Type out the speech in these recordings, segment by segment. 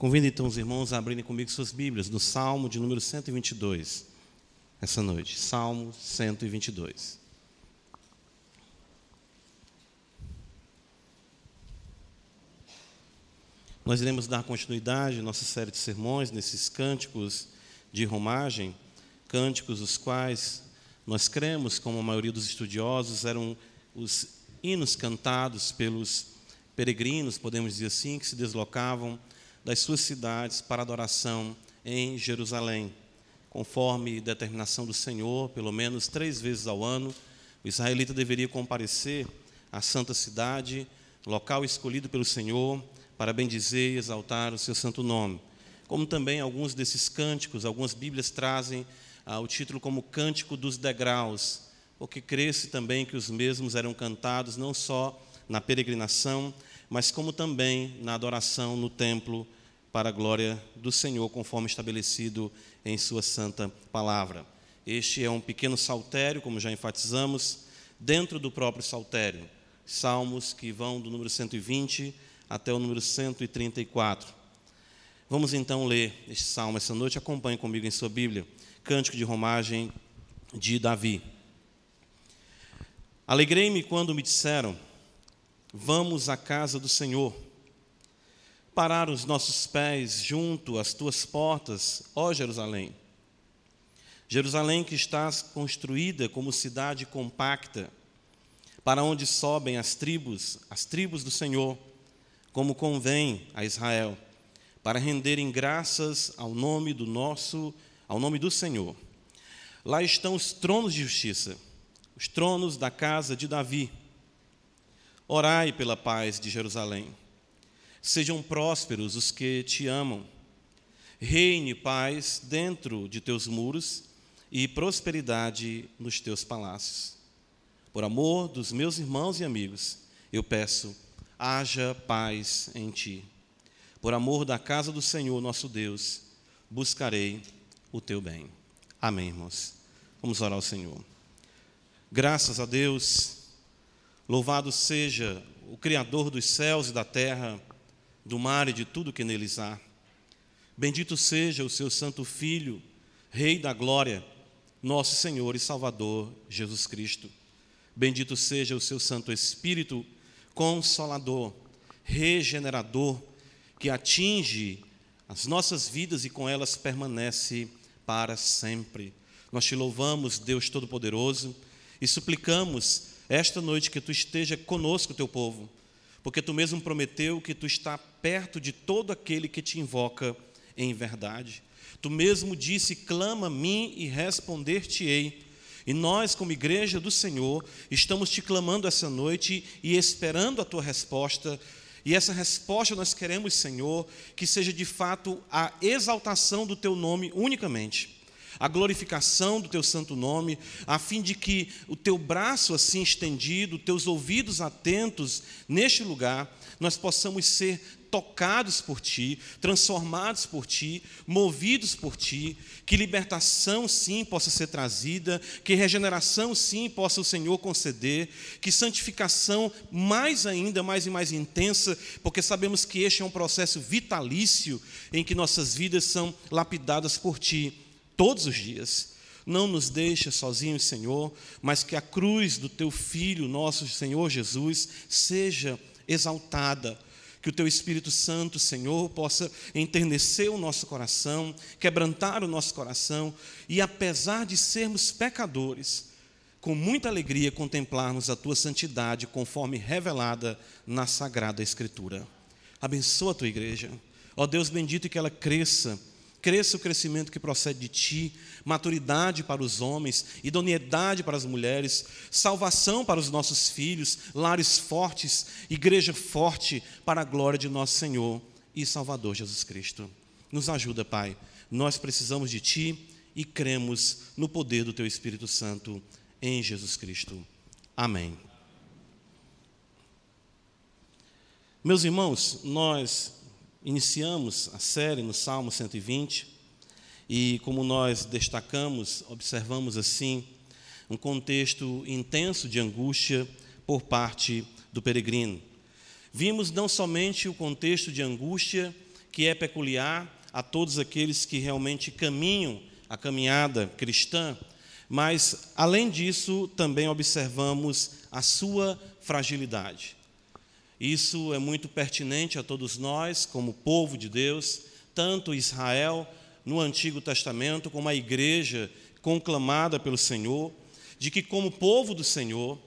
Convido então os irmãos a abrirem comigo suas Bíblias no Salmo de número 122, essa noite. Salmo 122. Nós iremos dar continuidade à nossa série de sermões nesses cânticos de romagem, cânticos os quais nós cremos, como a maioria dos estudiosos, eram os hinos cantados pelos peregrinos, podemos dizer assim, que se deslocavam das suas cidades para adoração em Jerusalém. Conforme determinação do Senhor, pelo menos três vezes ao ano, o israelita deveria comparecer à santa cidade, local escolhido pelo Senhor, para bendizer e exaltar o seu santo nome. Como também alguns desses cânticos, algumas Bíblias trazem ah, o título como Cântico dos Degraus, porque cresce também que os mesmos eram cantados não só na peregrinação, mas como também na adoração no templo para a glória do Senhor, conforme estabelecido em Sua santa palavra. Este é um pequeno saltério, como já enfatizamos, dentro do próprio saltério. Salmos que vão do número 120 até o número 134. Vamos então ler este salmo essa noite. Acompanhe comigo em sua Bíblia. Cântico de romagem de Davi. Alegrei-me quando me disseram: Vamos à casa do Senhor. Parar os nossos pés junto às tuas portas, ó Jerusalém. Jerusalém que estás construída como cidade compacta, para onde sobem as tribos, as tribos do Senhor, como convém a Israel, para renderem graças ao nome do nosso, ao nome do Senhor. Lá estão os tronos de justiça, os tronos da casa de Davi Orai pela paz de Jerusalém. Sejam prósperos os que te amam. Reine paz dentro de teus muros e prosperidade nos teus palácios. Por amor dos meus irmãos e amigos, eu peço, haja paz em ti. Por amor da casa do Senhor nosso Deus, buscarei o teu bem. Amém, irmãos. Vamos orar ao Senhor. Graças a Deus Louvado seja o Criador dos céus e da terra, do mar e de tudo que neles há. Bendito seja o seu Santo Filho, Rei da Glória, nosso Senhor e Salvador Jesus Cristo. Bendito seja o seu Santo Espírito, Consolador, Regenerador, que atinge as nossas vidas e com elas permanece para sempre. Nós te louvamos, Deus Todo-Poderoso, e suplicamos esta noite que tu esteja conosco, teu povo, porque tu mesmo prometeu que tu está perto de todo aquele que te invoca em verdade. Tu mesmo disse: clama a mim e responder-te-ei. E nós, como igreja do Senhor, estamos te clamando essa noite e esperando a tua resposta. E essa resposta nós queremos, Senhor, que seja de fato a exaltação do teu nome unicamente a glorificação do teu santo nome, a fim de que o teu braço assim estendido, teus ouvidos atentos neste lugar, nós possamos ser tocados por ti, transformados por ti, movidos por ti, que libertação sim possa ser trazida, que regeneração sim possa o Senhor conceder, que santificação mais ainda, mais e mais intensa, porque sabemos que este é um processo vitalício em que nossas vidas são lapidadas por ti todos os dias. Não nos deixa sozinhos, Senhor, mas que a cruz do teu Filho, nosso Senhor Jesus, seja exaltada. Que o teu Espírito Santo, Senhor, possa enternecer o nosso coração, quebrantar o nosso coração e, apesar de sermos pecadores, com muita alegria contemplarmos a tua santidade conforme revelada na Sagrada Escritura. Abençoa a tua igreja. Ó Deus bendito, que ela cresça Cresça o crescimento que procede de ti, maturidade para os homens, idoneidade para as mulheres, salvação para os nossos filhos, lares fortes, igreja forte para a glória de nosso Senhor e Salvador Jesus Cristo. Nos ajuda, Pai. Nós precisamos de ti e cremos no poder do teu Espírito Santo em Jesus Cristo. Amém. Meus irmãos, nós Iniciamos a série no Salmo 120 e, como nós destacamos, observamos assim um contexto intenso de angústia por parte do peregrino. Vimos não somente o contexto de angústia que é peculiar a todos aqueles que realmente caminham a caminhada cristã, mas, além disso, também observamos a sua fragilidade. Isso é muito pertinente a todos nós, como povo de Deus, tanto Israel no Antigo Testamento, como a igreja conclamada pelo Senhor, de que, como povo do Senhor,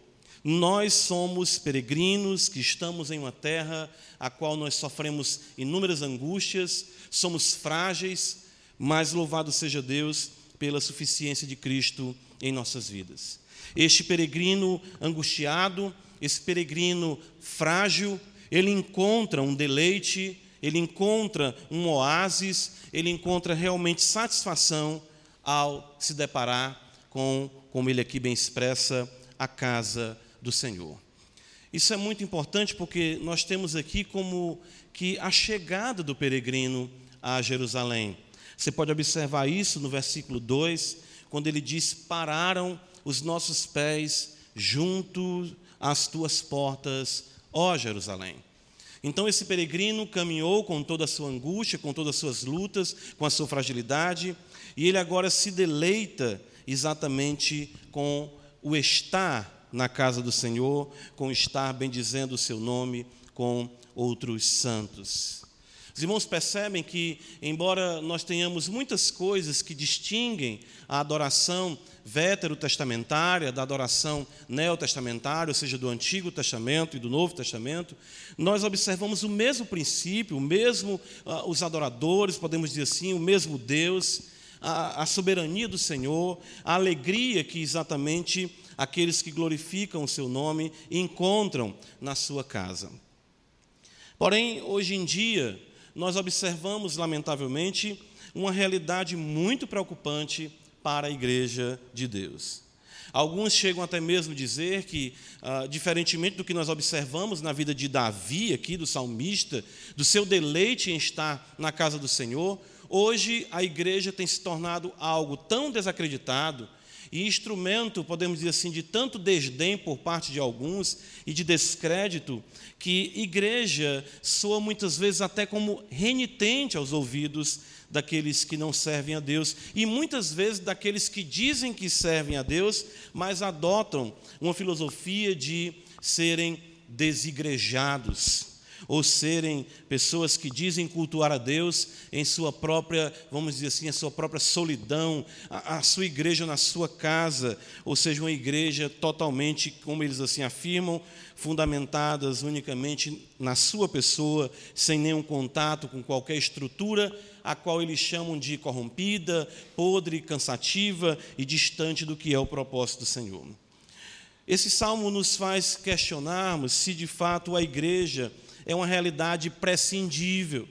nós somos peregrinos que estamos em uma terra a qual nós sofremos inúmeras angústias, somos frágeis, mas louvado seja Deus pela suficiência de Cristo em nossas vidas. Este peregrino angustiado, esse peregrino frágil, ele encontra um deleite, ele encontra um oásis, ele encontra realmente satisfação ao se deparar com, como ele aqui bem expressa, a casa do Senhor. Isso é muito importante porque nós temos aqui como que a chegada do peregrino a Jerusalém. Você pode observar isso no versículo 2, quando ele diz: Pararam os nossos pés junto às tuas portas, ó Jerusalém. Então esse peregrino caminhou com toda a sua angústia, com todas as suas lutas, com a sua fragilidade, e ele agora se deleita exatamente com o estar na casa do Senhor, com estar bendizendo o seu nome com outros santos. Os irmãos percebem que, embora nós tenhamos muitas coisas que distinguem a adoração veterotestamentária da adoração neotestamentária, ou seja, do Antigo Testamento e do Novo Testamento, nós observamos o mesmo princípio, o mesmo uh, os adoradores, podemos dizer assim, o mesmo Deus, a, a soberania do Senhor, a alegria que exatamente aqueles que glorificam o seu nome encontram na sua casa. Porém, hoje em dia, nós observamos, lamentavelmente, uma realidade muito preocupante para a igreja de Deus. Alguns chegam até mesmo a dizer que, ah, diferentemente do que nós observamos na vida de Davi, aqui, do salmista, do seu deleite em estar na casa do Senhor, hoje a igreja tem se tornado algo tão desacreditado e instrumento, podemos dizer assim, de tanto desdém por parte de alguns e de descrédito, que igreja soa muitas vezes até como renitente aos ouvidos daqueles que não servem a Deus e muitas vezes daqueles que dizem que servem a Deus, mas adotam uma filosofia de serem desigrejados ou serem pessoas que dizem cultuar a Deus em sua própria, vamos dizer assim, a sua própria solidão, a, a, sua igreja na sua casa, ou seja, uma igreja totalmente, como eles assim afirmam, fundamentadas unicamente na sua pessoa, sem nenhum contato com qualquer estrutura, a qual eles chamam de corrompida, podre, cansativa e distante do que é o propósito do Senhor. Esse salmo nos faz questionarmos se de fato a igreja é uma realidade prescindível.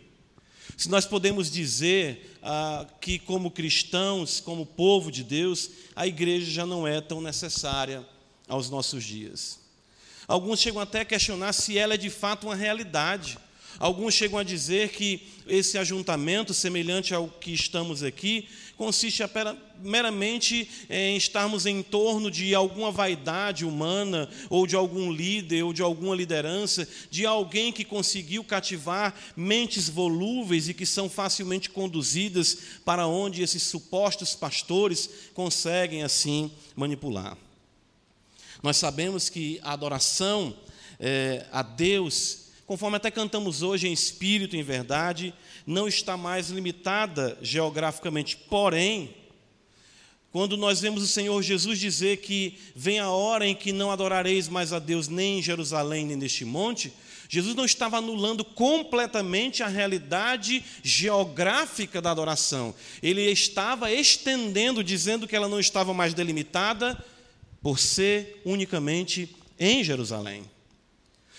Se nós podemos dizer ah, que, como cristãos, como povo de Deus, a igreja já não é tão necessária aos nossos dias. Alguns chegam até a questionar se ela é de fato uma realidade. Alguns chegam a dizer que esse ajuntamento, semelhante ao que estamos aqui, consiste meramente em estarmos em torno de alguma vaidade humana, ou de algum líder, ou de alguma liderança, de alguém que conseguiu cativar mentes volúveis e que são facilmente conduzidas para onde esses supostos pastores conseguem assim manipular. Nós sabemos que a adoração é, a Deus conforme até cantamos hoje em espírito em verdade, não está mais limitada geograficamente. Porém, quando nós vemos o Senhor Jesus dizer que vem a hora em que não adorareis mais a Deus nem em Jerusalém nem neste monte, Jesus não estava anulando completamente a realidade geográfica da adoração. Ele estava estendendo, dizendo que ela não estava mais delimitada por ser unicamente em Jerusalém.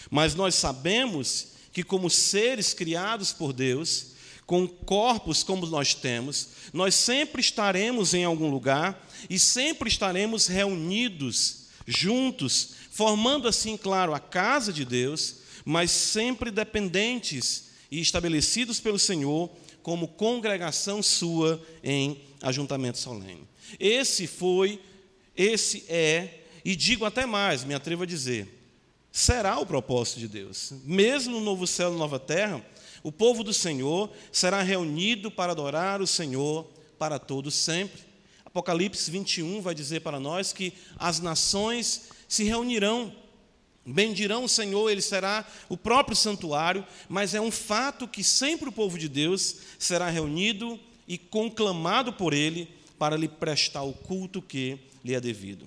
Mas nós sabemos que, como seres criados por Deus, com corpos como nós temos, nós sempre estaremos em algum lugar e sempre estaremos reunidos, juntos, formando assim, claro, a casa de Deus, mas sempre dependentes e estabelecidos pelo Senhor como congregação sua em ajuntamento solene. Esse foi, esse é, e digo até mais, me atrevo a dizer, será o propósito de Deus. Mesmo no novo céu e nova terra, O povo do Senhor será reunido para adorar o Senhor para todos sempre. Apocalipse 21 vai dizer para nós que as nações se reunirão, bendirão o Senhor, ele será o próprio santuário, mas é um fato que sempre o povo de Deus será reunido e conclamado por ele para lhe prestar o culto que lhe é devido.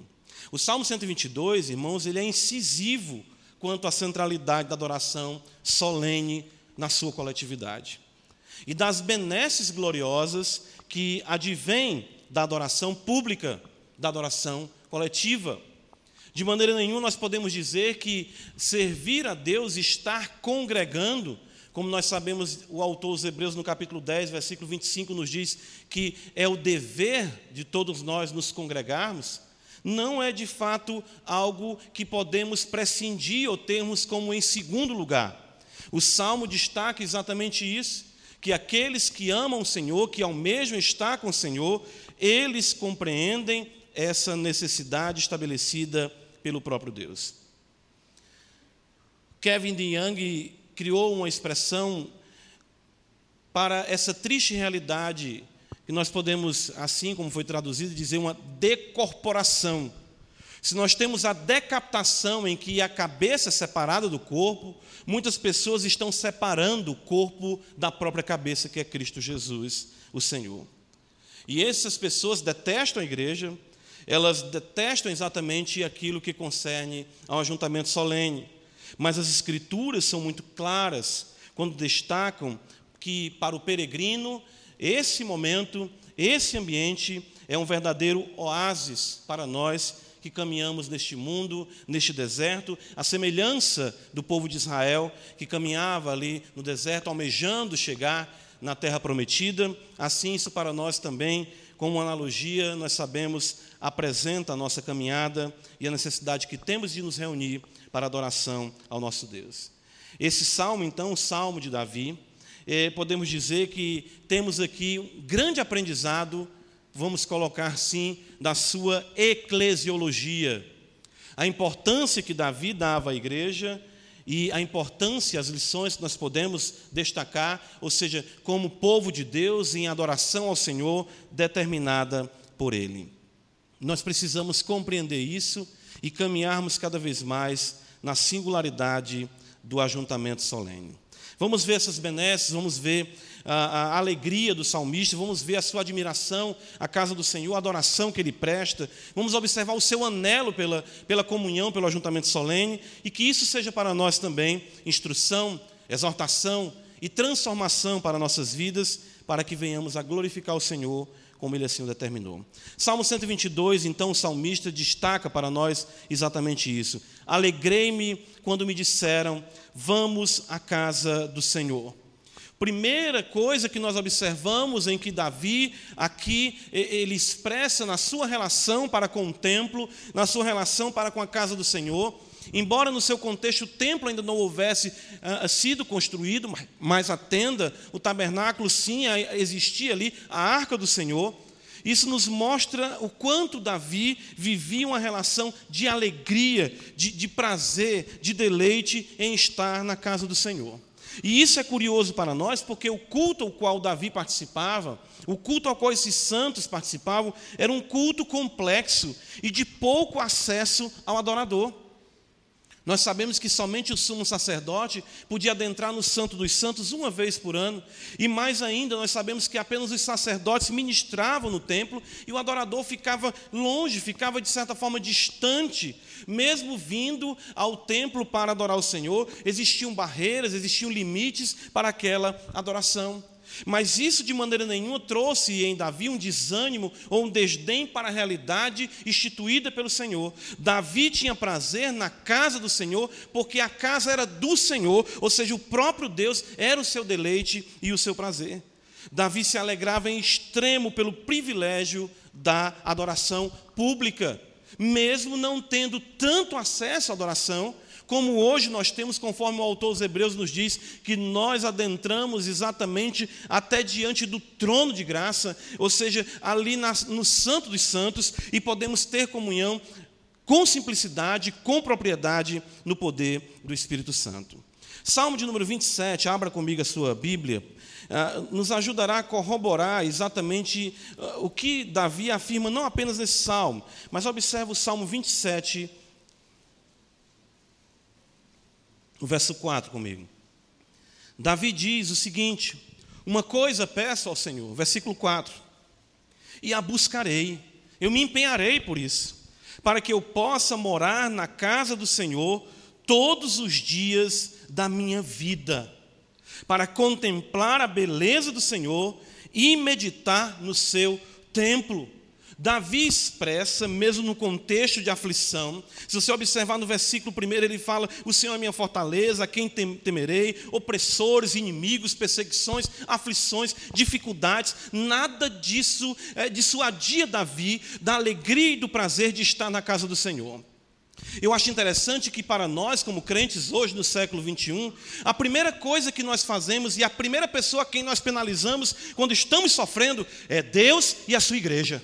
O Salmo 122, irmãos, ele é incisivo quanto à centralidade da adoração solene na sua coletividade. E das benesses gloriosas que advêm da adoração pública, da adoração coletiva. De maneira nenhuma nós podemos dizer que servir a Deus, estar congregando, como nós sabemos, o autor dos Hebreus, no capítulo 10, versículo 25, nos diz que é o dever de todos nós nos congregarmos, não é de fato algo que podemos prescindir ou termos como em segundo lugar. O salmo destaca exatamente isso, que aqueles que amam o Senhor, que almejam estar com o Senhor, eles compreendem essa necessidade estabelecida pelo próprio Deus. Kevin DeYoung criou uma expressão para essa triste realidade que nós podemos, assim como foi traduzido, dizer uma decorporação. Se nós temos a decapitação em que a cabeça é separada do corpo, muitas pessoas estão separando o corpo da própria cabeça, que é Cristo Jesus, o Senhor. E essas pessoas detestam a igreja, elas detestam exatamente aquilo que concerne ao ajuntamento solene. Mas as Escrituras são muito claras quando destacam que para o peregrino, esse momento, esse ambiente é um verdadeiro oásis para nós que caminhamos neste mundo, neste deserto, a semelhança do povo de Israel que caminhava ali no deserto, almejando chegar na terra prometida, assim isso para nós também, como analogia, nós sabemos, apresenta a nossa caminhada e a necessidade que temos de nos reunir para adoração ao nosso Deus. Esse salmo, então, o salmo de Davi, eh, podemos dizer que temos aqui um grande aprendizado, vamos colocar assim, da sua eclesiologia. A importância que Davi dava à igreja e a importância, as lições que nós podemos destacar, ou seja, como povo de Deus em adoração ao Senhor determinada por Ele. Nós precisamos compreender isso e caminharmos cada vez mais na singularidade do ajuntamento solene. Vamos ver essas benesses, vamos ver a, a, alegria do salmista, vamos ver a sua admiração à casa do Senhor, a adoração que ele presta, vamos observar o seu anelo pela, pela comunhão, pelo ajuntamento solene, e que isso seja para nós também instrução, exortação e transformação para nossas vidas, para que venhamos a glorificar o Senhor como ele assim o determinou. Salmo 122, então, o salmista destaca para nós exatamente isso. Alegrei-me quando me disseram: Vamos à casa do Senhor. Primeira coisa que nós observamos em que Davi aqui ele expressa na sua relação para com o templo, na sua relação para com a casa do Senhor, embora no seu contexto o templo ainda não houvesse uh, sido construído, mas a tenda, o tabernáculo sim existia ali, a arca do Senhor. Isso nos mostra o quanto Davi vivia uma relação de alegria, de, de prazer, de deleite em estar na casa do Senhor. E isso é curioso para nós, porque o culto ao qual Davi participava, o culto ao qual esses santos participavam, era um culto complexo e de pouco acesso ao adorador. Nós sabemos que somente o sumo sacerdote podia adentrar no Santo dos Santos uma vez por ano, e mais ainda, nós sabemos que apenas os sacerdotes ministravam no templo e o adorador ficava longe, ficava de certa forma distante, mesmo vindo ao templo para adorar o Senhor, existiam barreiras, existiam limites para aquela adoração. Mas isso de maneira nenhuma trouxe em Davi um desânimo ou um desdém para a realidade instituída pelo Senhor. Davi tinha prazer na casa do Senhor, porque a casa era do Senhor, ou seja, o próprio Deus era o seu deleite e o seu prazer. Davi se alegrava em extremo pelo privilégio da adoração pública, mesmo não tendo tanto acesso à adoração, como hoje nós temos, conforme o autor dos Hebreus nos diz, que nós adentramos exatamente até diante do trono de graça, ou seja, ali no Santo dos Santos, e podemos ter comunhão com simplicidade, com propriedade, no poder do Espírito Santo. Salmo de número 27, abra comigo a sua Bíblia, ah, nos ajudará a corroborar exatamente ah, o que Davi afirma, não apenas nesse salmo, mas observe o Salmo 27, o verso 4 comigo. Davi diz o seguinte: Uma coisa peço ao Senhor, versículo 4, e a buscarei, eu me empenharei por isso, para que eu possa morar na casa do Senhor todos os dias da minha vida, para contemplar a beleza do Senhor e meditar no seu templo. Davi expressa, mesmo no contexto de aflição, se você observar no versículo primeiro, ele fala: O Senhor é minha fortaleza, a quem temerei, opressores, inimigos, perseguições, aflições, dificuldades, nada disso é, dissuadia Davi da alegria e do prazer de estar na casa do Senhor. Eu acho interessante que para nós, como crentes hoje no século 21, a primeira coisa que nós fazemos e a primeira pessoa a quem nós penalizamos quando estamos sofrendo é Deus e a sua igreja.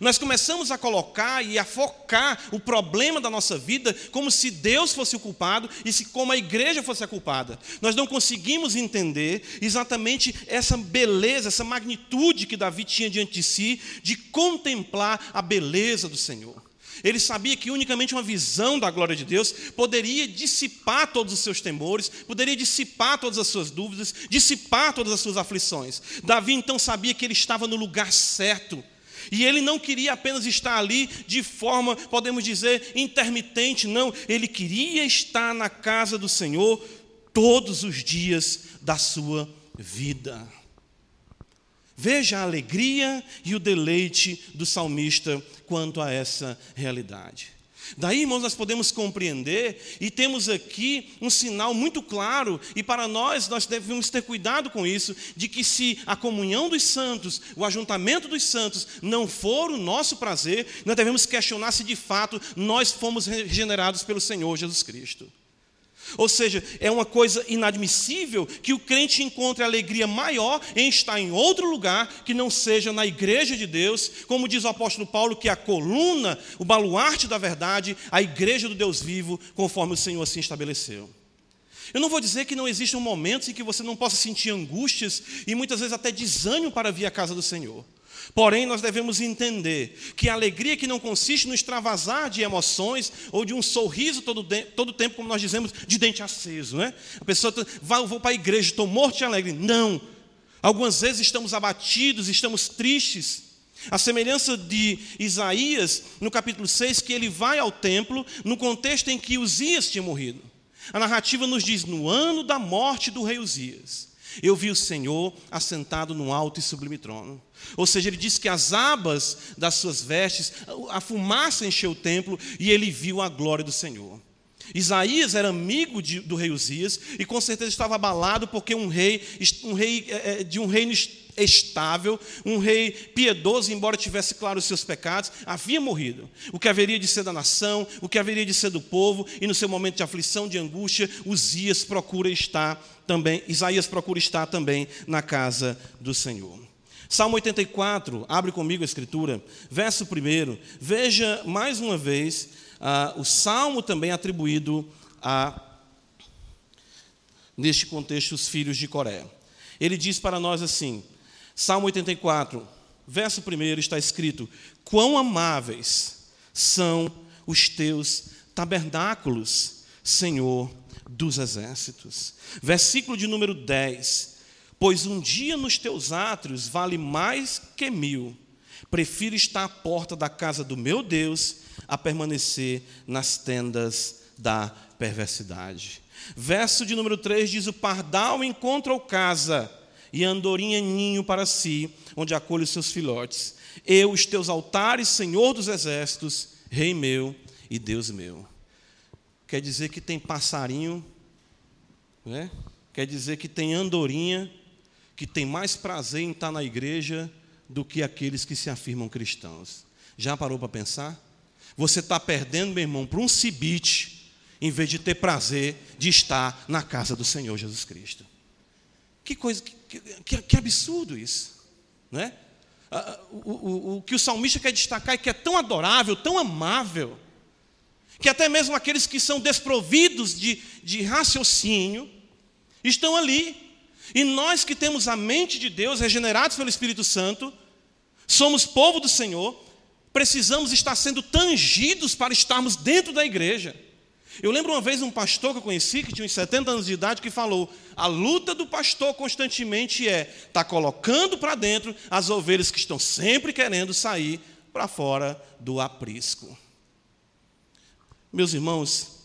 Nós começamos a colocar e a focar o problema da nossa vida como se Deus fosse o culpado e se como a igreja fosse a culpada. Nós não conseguimos entender exatamente essa beleza, essa magnitude que Davi tinha diante de si de contemplar a beleza do Senhor. Ele sabia que unicamente uma visão da glória de Deus poderia dissipar todos os seus temores, poderia dissipar todas as suas dúvidas, dissipar todas as suas aflições. Davi então sabia que ele estava no lugar certo. E ele não queria apenas estar ali de forma, podemos dizer, intermitente, não. Ele queria estar na casa do Senhor todos os dias da sua vida. Veja a alegria e o deleite do salmista quanto a essa realidade. Daí, irmãos, nós podemos compreender e temos aqui um sinal muito claro, e para nós, nós devemos ter cuidado com isso, de que se a comunhão dos santos, o ajuntamento dos santos, não for o nosso prazer, nós devemos questionar se de fato nós fomos regenerados pelo Senhor Jesus Cristo. Ou seja, é uma coisa inadmissível que o crente encontre alegria maior em estar em outro lugar que não seja na igreja de Deus, como diz o apóstolo Paulo, que é a coluna, o baluarte da verdade, a igreja do Deus vivo, conforme o Senhor assim estabeleceu. Eu não vou dizer que não existam momentos em que você não possa sentir angústias e muitas vezes até desânimo para vir à casa do Senhor. Porém, nós devemos entender que a alegria que não consiste no extravasar de emoções ou de um sorriso todo, todo tempo, como nós dizemos, de dente aceso. Né? A pessoa tá, vai, vou para a igreja, estou morto de alegre. Não. Algumas vezes estamos abatidos, estamos tristes. A semelhança de Isaías, no capítulo 6, que ele vai ao templo no contexto em que Uzias tinha morrido. A narrativa nos diz: no ano da morte do rei Uzias. Eu vi o Senhor assentado no alto e sublime trono. Ou seja, ele diz que as abas das suas vestes, a fumaça encheu o templo e ele viu a glória do Senhor. Isaías era amigo de, do rei Uzias e com certeza estava abalado porque um rei, um rei é, é, de um reino estável, um rei piedoso, embora tivesse claro os seus pecados, havia morrido. O que haveria de ser da nação, o que haveria de ser do povo, e no seu momento de aflição, de angústia, Uzias procura estar também, Isaías procura estar também na casa do Senhor. Salmo 84, abre comigo a escritura, verso 1. Veja mais uma vez ah, o salmo também atribuído a, neste contexto, os filhos de Coré. Ele diz para nós assim: Salmo 84, verso 1 está escrito: Quão amáveis são os teus tabernáculos, Senhor dos exércitos. Versículo de número 10: Pois um dia nos teus átrios vale mais que mil. Prefiro estar à porta da casa do meu Deus a permanecer nas tendas da perversidade. Verso de número 3 diz: O pardal encontra o casa e a andorinha ninho para si, onde acolhe os seus filhotes. Eu, os teus altares, Senhor dos exércitos, Rei meu e Deus meu. Quer dizer que tem passarinho, né? quer dizer que tem andorinha, que tem mais prazer em estar na igreja do que aqueles que se afirmam cristãos. Já parou para pensar? Você está perdendo, meu irmão, para um cibite, em vez de ter prazer de estar na casa do Senhor Jesus Cristo. Que coisa, que, que, que absurdo isso, né? O, o, o, que o salmista quer destacar é que é tão adorável, tão amável, que até mesmo aqueles que são desprovidos de, de raciocínio estão ali. E nós que temos a mente de Deus, regenerados pelo Espírito Santo, somos povo do Senhor, precisamos estar sendo tangidos para estarmos dentro da igreja. Eu lembro uma vez um pastor que eu conheci, que tinha uns 70 anos de idade, que falou: a luta do pastor constantemente é estar tá colocando para dentro as ovelhas que estão sempre querendo sair para fora do aprisco. Meus irmãos,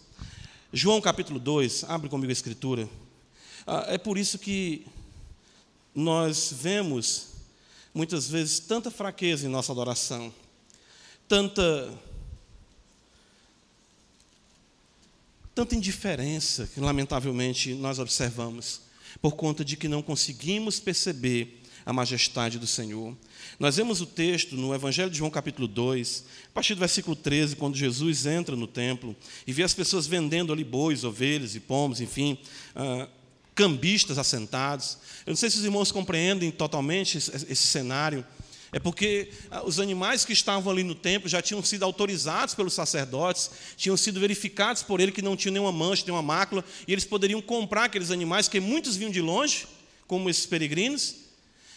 João capítulo 2, abre comigo a escritura. Ah, é por isso que nós vemos muitas vezes tanta fraqueza em nossa adoração, tanta tanta indiferença que lamentavelmente nós observamos, por conta de que não conseguimos perceber a majestade do Senhor. Nós vemos o texto no Evangelho de João, capítulo 2, a partir do versículo 13, quando Jesus entra no templo e vê as pessoas vendendo ali bois, ovelhas e pombos, enfim, uh, cambistas assentados. Eu não sei se os irmãos compreendem totalmente esse cenário. É porque ah, os animais que estavam ali no templo já tinham sido autorizados pelos sacerdotes, tinham sido verificados por ele que não tinham nenhuma mancha, nenhuma mácula, e eles poderiam comprar aqueles animais, que muitos vinham de longe, como esses peregrinos,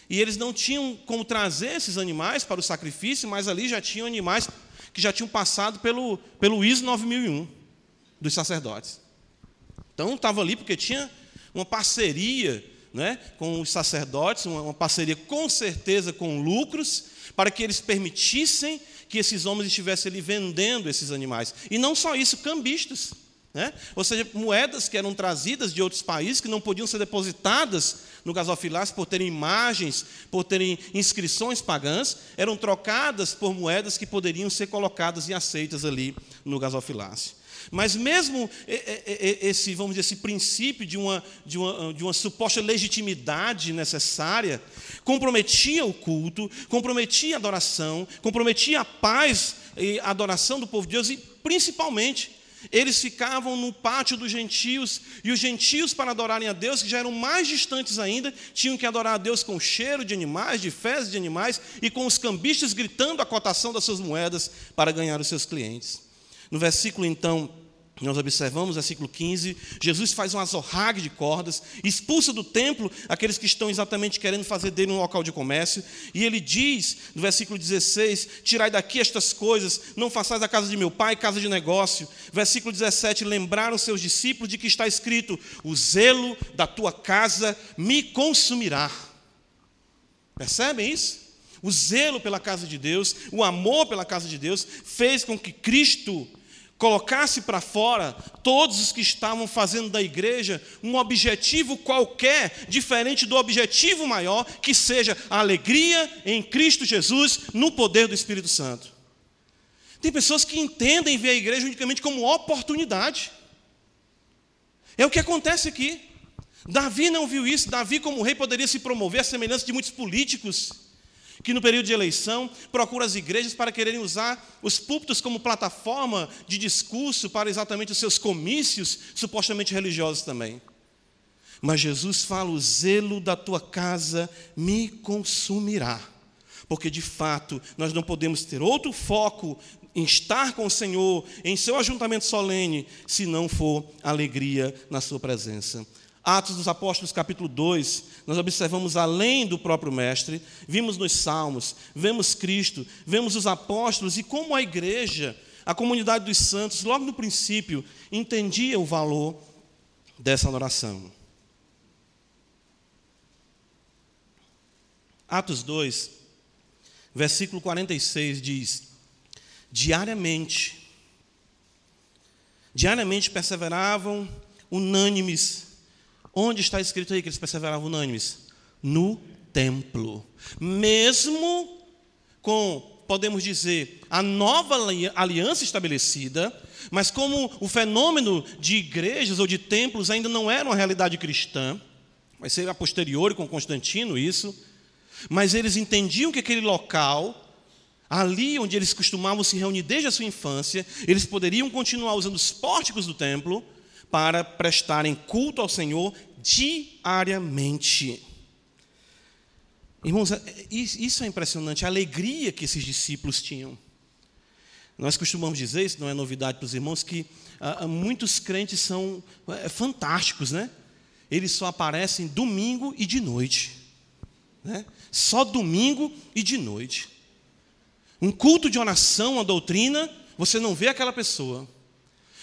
e eles não tinham como trazer esses animais para o sacrifício, mas ali já tinham animais que já tinham passado pelo, pelo ISO 9001 dos sacerdotes. Então estava ali porque tinha uma parceria né, com os sacerdotes, uma, parceria com certeza com lucros, para que eles permitissem que esses homens estivessem ali vendendo esses animais. E não só isso, cambistas. Né? Ou seja, moedas que eram trazidas de outros países, que não podiam ser depositadas no gasofilácio por terem imagens, por terem inscrições pagãs, eram trocadas por moedas que poderiam ser colocadas e aceitas ali no gasofilácio. Mas mesmo esse, vamos dizer, esse princípio de uma, de uma, de uma suposta legitimidade necessária, comprometia o culto, comprometia a adoração, comprometia a paz e a adoração do povo de Deus e, principalmente, eles ficavam no pátio dos gentios, e os gentios, para adorarem a Deus, que já eram mais distantes ainda, tinham que adorar a Deus com cheiro de animais, de fezes de animais, e com os cambistas gritando a cotação das suas moedas para ganhar os seus clientes. No versículo, então, nós observamos, versículo 15, Jesus faz um azorrague de cordas, expulsa do templo aqueles que estão exatamente querendo fazer dele um local de comércio, e ele diz, no versículo 16: Tirai daqui estas coisas, não façais a casa de meu pai casa de negócio. Versículo 17: Lembraram seus discípulos de que está escrito: O zelo da tua casa me consumirá. Percebem isso? O zelo pela casa de Deus, o amor pela casa de Deus, fez com que Cristo colocasse para fora todos os que estavam fazendo da igreja um objetivo qualquer, diferente do objetivo maior, que seja a alegria em Cristo Jesus, no poder do Espírito Santo. Tem pessoas que entendem ver a igreja unicamente como oportunidade. É o que acontece aqui. Davi não viu isso. Davi, como rei, poderia se promover à semelhança de muitos políticos que no período de eleição procura as igrejas para quererem usar os púlpitos como plataforma de discurso para exatamente os seus comícios supostamente religiosos também. Mas Jesus fala: o zelo da tua casa me consumirá. Porque de fato nós não podemos ter outro foco em estar com o Senhor, em seu ajuntamento solene, se não for alegria na sua presença. Atos dos Apóstolos, capítulo 2, nós observamos além do próprio Mestre, vimos nos Salmos, vemos Cristo, vemos os apóstolos e como a igreja, a comunidade dos santos, logo no princípio, entendia o valor dessa adoração. Atos 2, versículo 46 diz: Diariamente, diariamente perseveravam unânimes Onde está escrito aí que eles perseveravam unânimes? No templo. Mesmo com, podemos dizer, a nova aliança estabelecida, mas como o fenômeno de igrejas ou de templos ainda não era uma realidade cristã, vai ser a posteriori com Constantino isso, mas eles entendiam que aquele local, ali onde eles costumavam se reunir desde a sua infância, eles poderiam continuar usando os pórticos do templo, para prestarem culto ao Senhor diariamente. Irmãos, é, isso é impressionante, a alegria que esses discípulos tinham. Nós costumamos dizer, isso não é novidade para os irmãos, que ah, muitos crentes são é, fantásticos, né? Eles só aparecem domingo e de noite. Né? Só domingo e de noite. Um culto de oração, uma doutrina, você não vê aquela pessoa.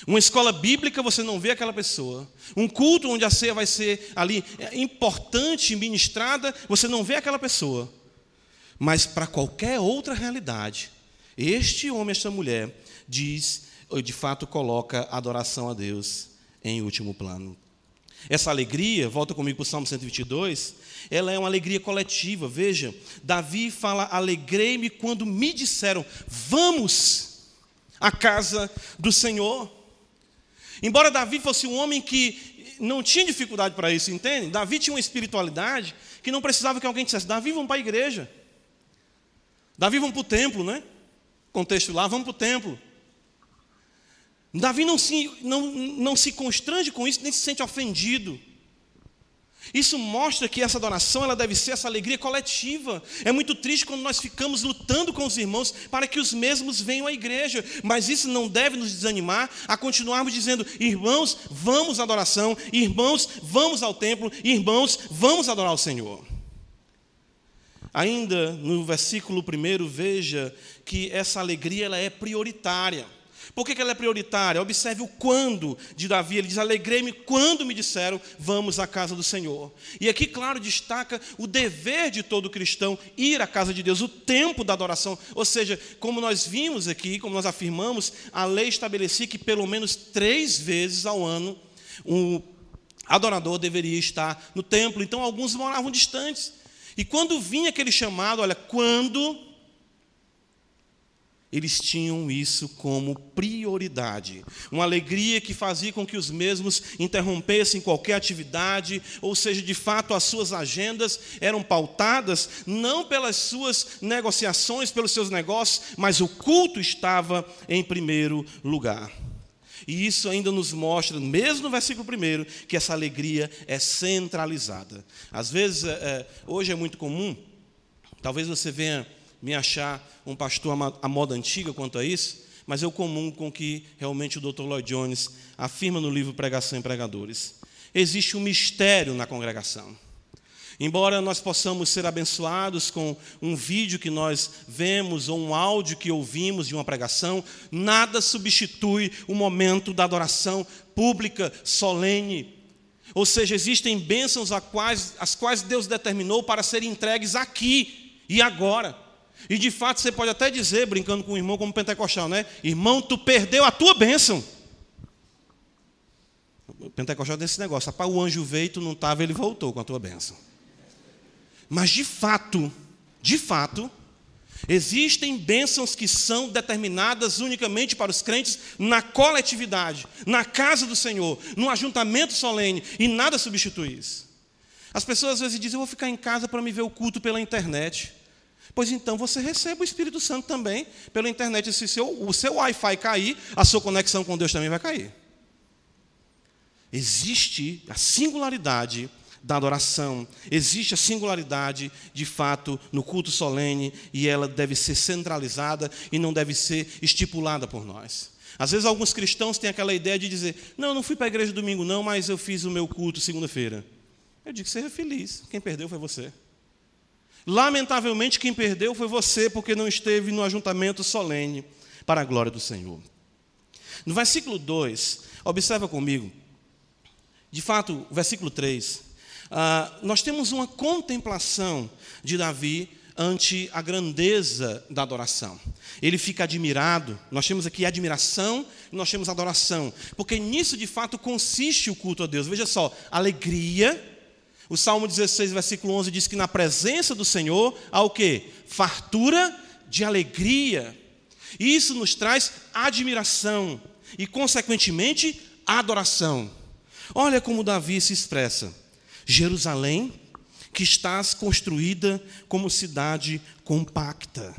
Uma escola bíblica, você não vê aquela pessoa. Um culto onde a ceia vai ser ali é, importante, ministrada, você não vê aquela pessoa. Mas para qualquer outra realidade, este homem, esta mulher, diz, de fato coloca a adoração a Deus em último plano. Essa alegria, volta comigo para o Salmo 122, ela é uma alegria coletiva. Veja, Davi fala: Alegrei-me quando me disseram, vamos à casa do Senhor. Embora Davi fosse um homem que não tinha dificuldade para isso, entende? Davi tinha uma espiritualidade que não precisava que alguém dissesse: Davi, vamos para a igreja. Davi, vamos para o templo, né? Contexto lá, vamos para o templo. Davi não se, não, não se constrange com isso, nem se sente ofendido. Isso mostra que essa adoração ela deve ser essa alegria coletiva. É muito triste quando nós ficamos lutando com os irmãos para que os mesmos venham à igreja, mas isso não deve nos desanimar a continuarmos dizendo: irmãos, vamos à adoração, irmãos, vamos ao templo, irmãos, vamos adorar o Senhor. Ainda no versículo 1, veja que essa alegria ela é prioritária. Por que ela é prioritária? Observe o quando de Davi. Ele diz: Alegrei-me quando me disseram, vamos à casa do Senhor. E aqui, claro, destaca o dever de todo cristão ir à casa de Deus, o tempo da adoração. Ou seja, como nós vimos aqui, como nós afirmamos, a lei estabelecia que pelo menos três vezes ao ano o adorador deveria estar no templo. Então, alguns moravam distantes. E quando vinha aquele chamado, olha, quando eles tinham isso como prioridade. Uma alegria que fazia com que os mesmos interrompessem qualquer atividade, ou seja, de fato as suas agendas eram pautadas não pelas suas negociações, pelos seus negócios, mas o culto estava em primeiro lugar. E isso ainda nos mostra, mesmo no versículo 1, que essa alegria é centralizada. Às vezes, é, é hoje é muito comum, talvez você venha me achar um pastor à moda antiga quanto a isso, mas eu comum com que realmente o Dr. Lloyd Jones afirma no livro Pregação e Pregadores. Existe um mistério na congregação. Embora nós possamos ser abençoados com um vídeo que nós vemos ou um áudio que ouvimos de uma pregação, nada substitui o momento da adoração pública, solene. Ou seja, existem bênçãos as quais Deus determinou para serem entregues aqui e agora. E de fato você pode até dizer, brincando com o irmão como pentecostal, né? Irmão, tu perdeu a tua bênção. Pentecostal tem esse negócio, rapaz, o anjo veio, tu não estava, ele voltou com a tua bênção. Mas de fato, de fato, existem bênçãos que são determinadas unicamente para os crentes na coletividade, na casa do Senhor, no ajuntamento solene, e nada substitui isso. As pessoas às vezes dizem, eu vou ficar em casa para me ver o culto pela internet. Pois então você recebe o Espírito Santo também pela internet. Se seu, o seu Wi-Fi cair, a sua conexão com Deus também vai cair. Existe a singularidade da adoração, existe a singularidade de fato no culto solene e ela deve ser centralizada e não deve ser estipulada por nós. Às vezes alguns cristãos têm aquela ideia de dizer: Não, não fui para a igreja domingo, não, mas eu fiz o meu culto segunda-feira. Eu digo: Seja feliz, quem perdeu foi você. Lamentavelmente, quem perdeu foi você, porque não esteve no ajuntamento solene para a glória do Senhor. No versículo 2, observa comigo, de fato, versículo 3, ah, nós temos uma contemplação de Davi ante a grandeza da adoração. Ele fica admirado, nós temos aqui admiração e nós temos adoração, porque nisso de fato consiste o culto a Deus. Veja só, alegria o Salmo 16, versículo 11 diz que na presença do Senhor há o quê? Fartura de alegria. E isso nos traz admiração e, consequentemente, adoração. Olha como Davi se expressa: Jerusalém, que estás construída como cidade compacta.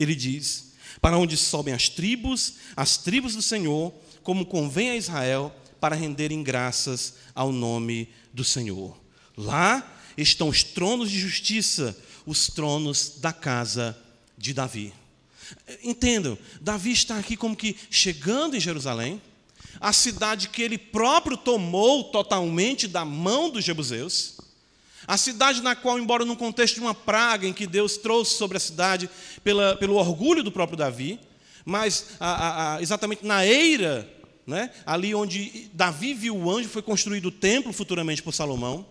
Ele diz: Para onde sobem as tribos, as tribos do Senhor, como convém a Israel, para renderem graças ao nome do Senhor. Lá estão os tronos de justiça, os tronos da casa de Davi. Entendam, Davi está aqui como que chegando em Jerusalém, a cidade que ele próprio tomou totalmente da mão dos jebuseus, a cidade na qual, embora num contexto de uma praga em que Deus trouxe sobre a cidade pela, pelo orgulho do próprio Davi, mas a, a, a, exatamente na eira, né, ali onde Davi viu o anjo, foi construído o templo futuramente por Salomão.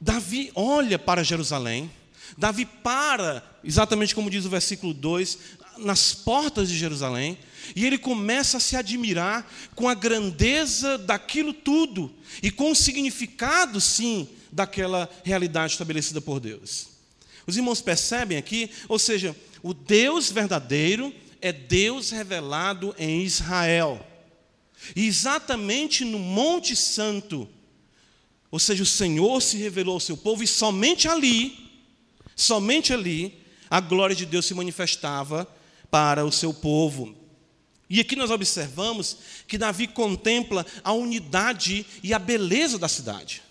Davi olha para Jerusalém, Davi para, exatamente como diz o versículo 2, nas portas de Jerusalém, e ele começa a se admirar com a grandeza daquilo tudo e com o significado, sim, daquela realidade estabelecida por Deus. Os irmãos percebem aqui, ou seja, o Deus verdadeiro é Deus revelado em Israel. E exatamente no Monte Santo, ou seja, o Senhor se revelou ao seu povo, e somente ali, somente ali, a glória de Deus se manifestava para o seu povo. E aqui nós observamos que Davi contempla a unidade e a beleza da cidade.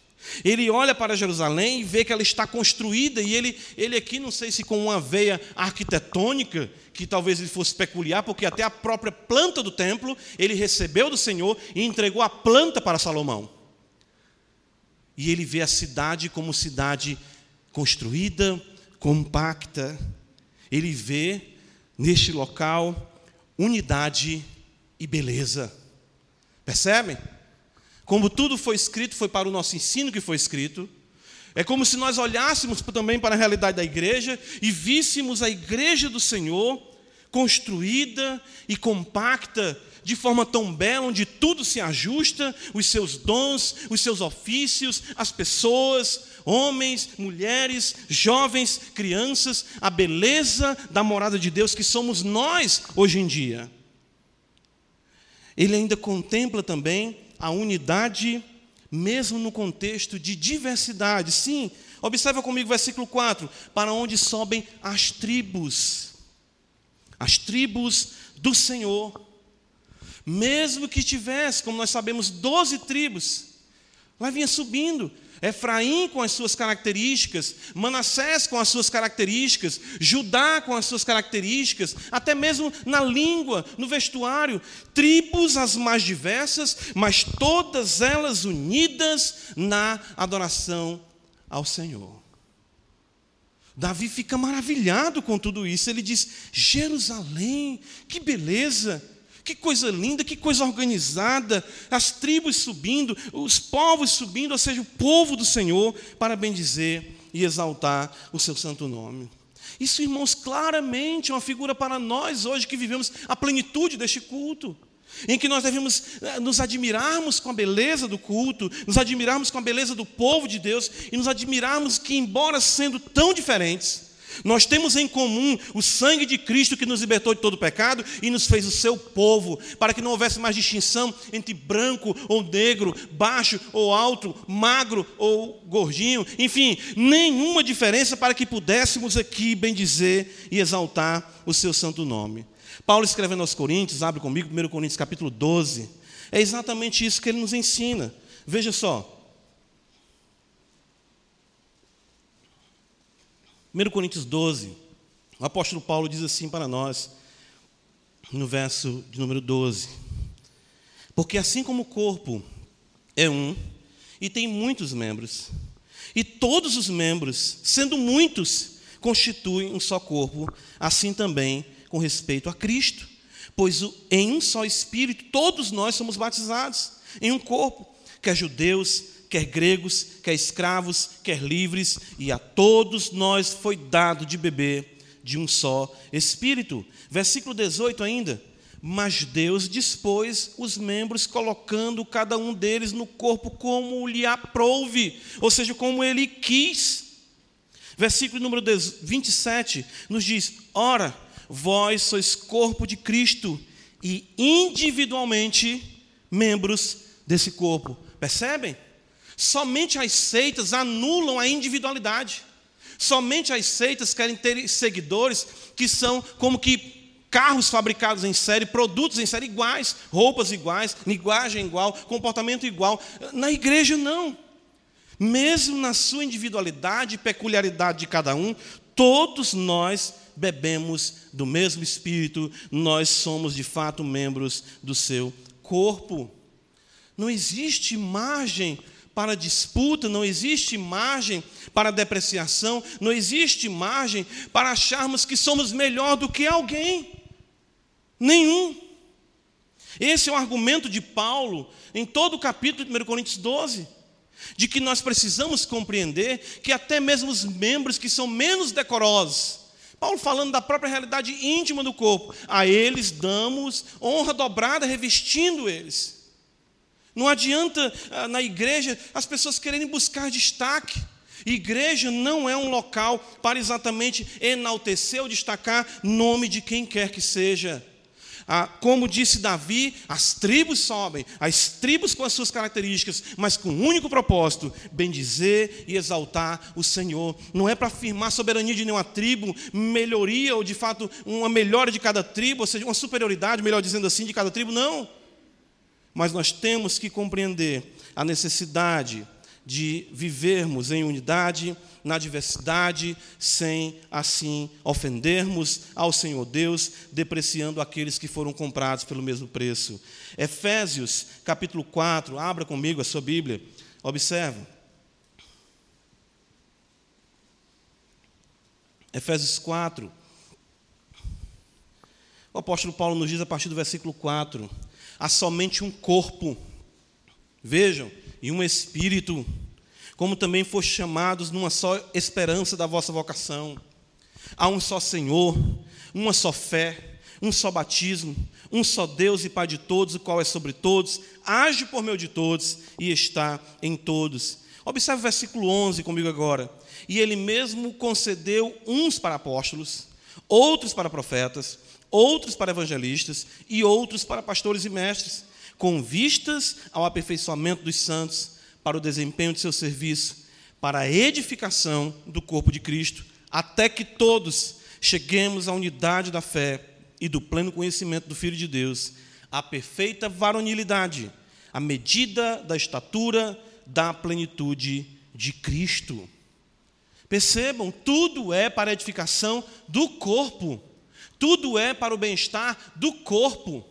Ele olha para Jerusalém e vê que ela está construída, e ele, ele aqui, não sei se com uma veia arquitetônica, que talvez ele fosse peculiar, porque até a própria planta do templo ele recebeu do Senhor e entregou a planta para Salomão. E ele vê a cidade como cidade construída, compacta. Ele vê neste local unidade e beleza. Percebem? Como tudo foi escrito, foi para o nosso ensino que foi escrito. É como se nós olhássemos também para a realidade da igreja e víssemos a igreja do Senhor construída e compacta de forma tão bela, onde tudo se ajusta, os seus dons, os seus ofícios, as pessoas, homens, mulheres, jovens, crianças, a beleza da morada de Deus que somos nós hoje em dia. Ele ainda contempla também a unidade, mesmo no contexto de diversidade. Sim, observa comigo o versículo 4: para onde sobem as tribos, as tribos do Senhor. Mesmo que tivesse, como nós sabemos, doze tribos, lá vinha subindo, Efraim com as suas características, Manassés com as suas características, Judá com as suas características, até mesmo na língua, no vestuário, tribos as mais diversas, mas todas elas unidas na adoração ao Senhor. Davi fica maravilhado com tudo isso. Ele diz: Jerusalém, que beleza! Que coisa linda, que coisa organizada, as tribos subindo, os povos subindo, ou seja, o povo do Senhor, para bendizer e exaltar o seu santo nome. Isso, irmãos, claramente é uma figura para nós hoje que vivemos a plenitude deste culto, em que nós devemos eh, nos admirarmos com a beleza do culto, nos admirarmos com a beleza do povo de Deus e nos admirarmos que, embora sendo tão diferentes, nós temos em comum o sangue de Cristo que nos libertou de todo pecado e nos fez o seu povo, para que não houvesse mais distinção entre branco ou negro, baixo ou alto, magro ou gordinho, enfim, nenhuma diferença para que pudéssemos aqui bendizer e exaltar o seu santo nome. Paulo escrevendo aos Coríntios, abre comigo 1 Coríntios capítulo 12, é exatamente isso que ele nos ensina. Veja só, 1 Coríntios 12, o apóstolo Paulo diz assim para nós, no verso de número 12: Porque assim como o corpo é um e tem muitos membros, e todos os membros, sendo muitos, constituem um só corpo, assim também com respeito a Cristo. Pois em um só Espírito todos nós somos batizados em um corpo, quer judeus, quer gregos, quer escravos, quer livres, e a todos nós foi dado de beber de um só espírito. Versículo 18 ainda. Mas Deus dispôs os membros, colocando cada um deles no corpo como lhe aprouve, ou seja, como ele quis. Versículo número 27 nos diz: Ora, vós sois corpo de Cristo e individualmente membros desse corpo. Percebem? Somente as seitas anulam a individualidade. Somente as seitas querem ter seguidores que são como que carros fabricados em série, produtos em série iguais, roupas iguais, linguagem igual, comportamento igual. Na igreja, não. Mesmo na sua individualidade e peculiaridade de cada um, todos nós bebemos do mesmo Espírito, nós somos de fato membros do seu corpo. Não existe margem para disputa, não existe margem para depreciação, não existe margem para acharmos que somos melhor do que alguém. Nenhum. Esse é o argumento de Paulo em todo o capítulo de 1 Coríntios 12, de que nós precisamos compreender que até mesmo os membros que são menos decorosos, Paulo falando da própria realidade íntima do corpo, a eles damos honra dobrada, revestindo eles. Não adianta ah, na igreja as pessoas quererem buscar destaque. Igreja não é um local para exatamente enaltecer ou destacar nome de quem quer que seja. Ah, como disse Davi, as tribos sobem, as tribos com as suas características, mas com um único propósito: bendizer e exaltar o Senhor. Não é para afirmar soberania de nenhuma tribo, melhoria ou de fato uma melhora de cada tribo, ou seja, uma superioridade, melhor dizendo assim, de cada tribo, não. Mas nós temos que compreender a necessidade de vivermos em unidade, na diversidade, sem assim ofendermos ao Senhor Deus, depreciando aqueles que foram comprados pelo mesmo preço. Efésios, capítulo 4, abra comigo a sua Bíblia, observe. Efésios 4. O apóstolo Paulo nos diz a partir do versículo 4: há somente um corpo, vejam, e um espírito, como também foste chamados numa só esperança da vossa vocação. Há um só Senhor, uma só fé, um só batismo, um só Deus e Pai de todos, o qual é sobre todos, age por meio de todos e está em todos. Observe o versículo 11 comigo agora. E ele mesmo concedeu uns para apóstolos, outros para profetas, outros para evangelistas e outros para pastores e mestres, com vistas ao aperfeiçoamento dos santos, para o desempenho de seu serviço, para a edificação do corpo de Cristo, até que todos cheguemos à unidade da fé e do pleno conhecimento do Filho de Deus, à perfeita varonilidade, à medida da estatura da plenitude de Cristo. Percebam, tudo é para a edificação do corpo. Tudo é para o bem-estar do corpo.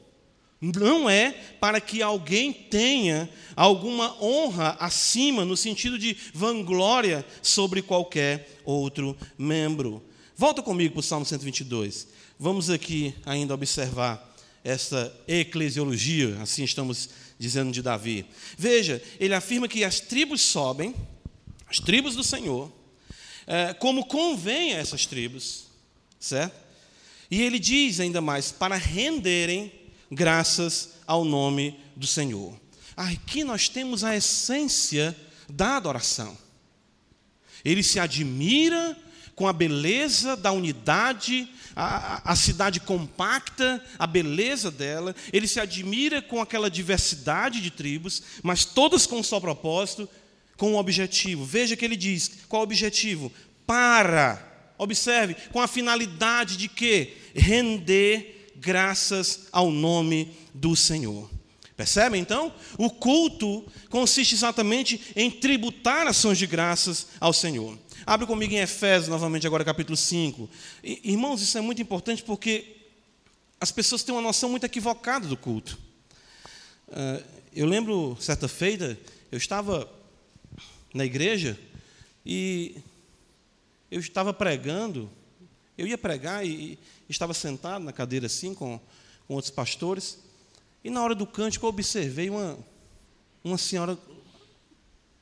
Não é para que alguém tenha alguma honra acima, no sentido de vanglória sobre qualquer outro membro. Volta comigo para o Salmo 122. Vamos aqui ainda observar essa eclesiologia, assim estamos dizendo de Davi. Veja, ele afirma que as tribos sobem, as tribos do Senhor, é, como convém a essas tribos, certo? E ele diz ainda mais: para renderem graças ao nome do Senhor. Aqui nós temos a essência da adoração. Ele se admira com a beleza da unidade, a, a, cidade compacta, a beleza dela, ele se admira com aquela diversidade de tribos, mas todas com um só propósito, com um objetivo. Veja que ele diz: qual o objetivo? Para Observe, com a finalidade de que? Render graças ao nome do Senhor. Percebe então? O culto consiste exatamente em tributar ações de graças ao Senhor. Abre comigo em Efésios, novamente, agora capítulo 5. Irmãos, isso é muito importante porque as pessoas têm uma noção muito equivocada do culto. Ah, eu lembro, certa feita, eu estava na igreja e eu estava pregando, eu ia pregar e, e estava sentado na cadeira assim com, com outros pastores, e na hora do cântico eu observei uma, uma senhora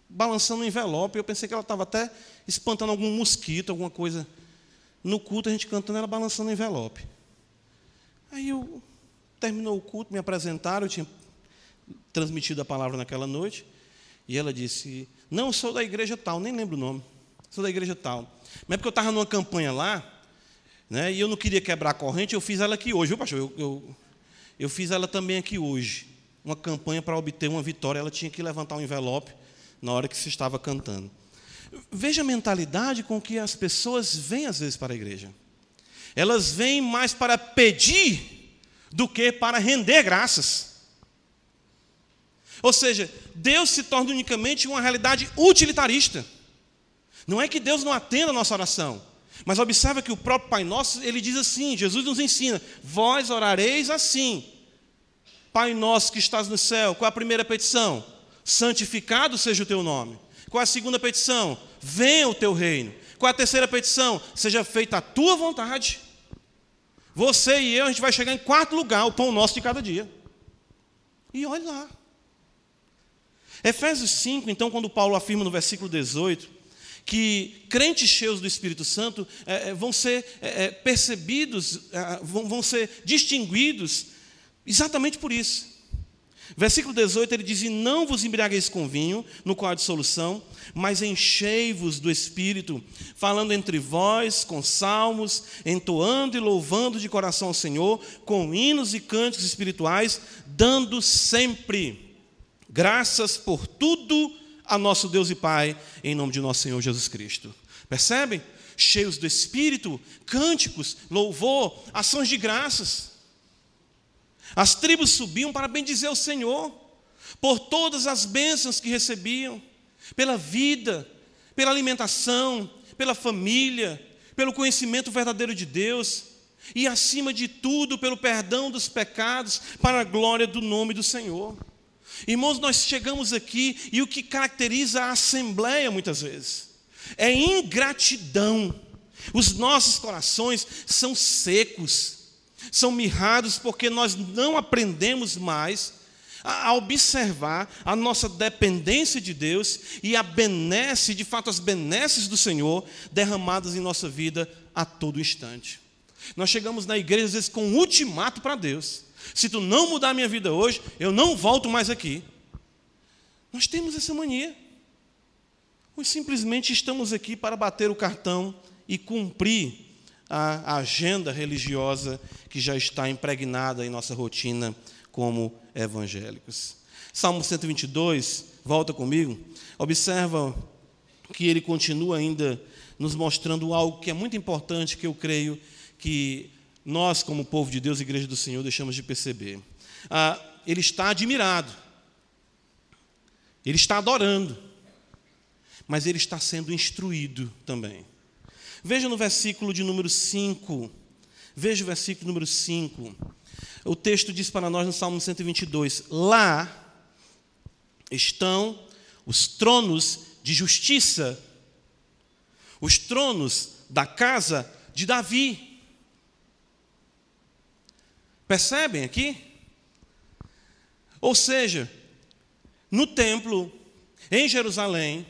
balançando um envelope, eu pensei que ela estava até espantando algum mosquito, alguma coisa. No culto, a gente cantando, ela balançando o envelope. Aí eu terminou o culto, me apresentaram, eu tinha transmitido a palavra naquela noite, e ela disse: Não, sou da igreja tal, nem lembro o nome, sou da igreja tal. Mas é porque eu estava numa campanha lá, né, e eu não queria quebrar a corrente, eu fiz ela aqui hoje, viu, pastor? Eu, eu, eu fiz ela também aqui hoje. Uma campanha para obter uma vitória, ela tinha que levantar um envelope na hora que se estava cantando. Veja a mentalidade com que as pessoas vêm às vezes para a igreja. Elas vêm mais para pedir do que para render graças. Ou seja, Deus se torna unicamente uma realidade utilitarista. Não é que Deus não atenda a nossa oração, Mas observa que o próprio Pai Nosso, ele diz assim, Jesus nos ensina: Vós orareis assim. Pai nosso que estás no céu, qual a primeira petição? Santificado seja o teu nome. Qual a segunda petição? Venha o teu reino. Qual a terceira petição? Seja feita a tua vontade. Você e eu, a gente vai chegar em quarto lugar, o pão nosso de cada dia. E olha lá. Efésios 5, então, quando Paulo afirma no versículo 18, que crentes cheios do Espírito Santo é, vão ser é, percebidos, é, vão, vão ser distinguidos exatamente por isso. Versículo 18 ele diz: E não vos embriagueis com vinho, no qual há dissolução, mas enchei-vos do Espírito, falando entre vós com salmos, entoando e louvando de coração ao Senhor, com hinos e cânticos espirituais, dando sempre graças por tudo a nosso Deus e Pai, em nome de nosso Senhor Jesus Cristo. Percebem? Cheios do Espírito, cânticos, louvor, ações de graças. As tribos subiam para bendizer o Senhor, por todas as bênçãos que recebiam, pela vida, pela alimentação, pela família, pelo conhecimento verdadeiro de Deus, e acima de tudo, pelo perdão dos pecados, para a glória do nome do Senhor. Irmãos, nós chegamos aqui e o que caracteriza a assembleia muitas vezes é ingratidão. Os nossos corações são secos, são mirrados porque nós não aprendemos mais a observar a nossa dependência de Deus e a benesse, de fato, as benesses do Senhor derramadas em nossa vida a todo instante. Nós chegamos na igreja, às vezes, com um ultimato para Deus. Se tu não mudar a minha vida hoje, eu não volto mais aqui. Nós temos essa mania. Ou simplesmente estamos aqui para bater o cartão e cumprir a agenda religiosa que já está impregnada em nossa rotina como evangélicos. Salmo 122, volta comigo, observa que ele continua ainda nos mostrando algo que é muito importante, que eu creio que nós, como povo de Deus, Igreja do Senhor, deixamos de perceber. Ah, ele está admirado, ele está adorando, mas ele está sendo instruído também. Veja no versículo de número 5, veja o versículo número 5. O texto diz para nós no Salmo 122: Lá estão os tronos de justiça, os tronos da casa de Davi. Percebem aqui? Ou seja, no templo, em Jerusalém,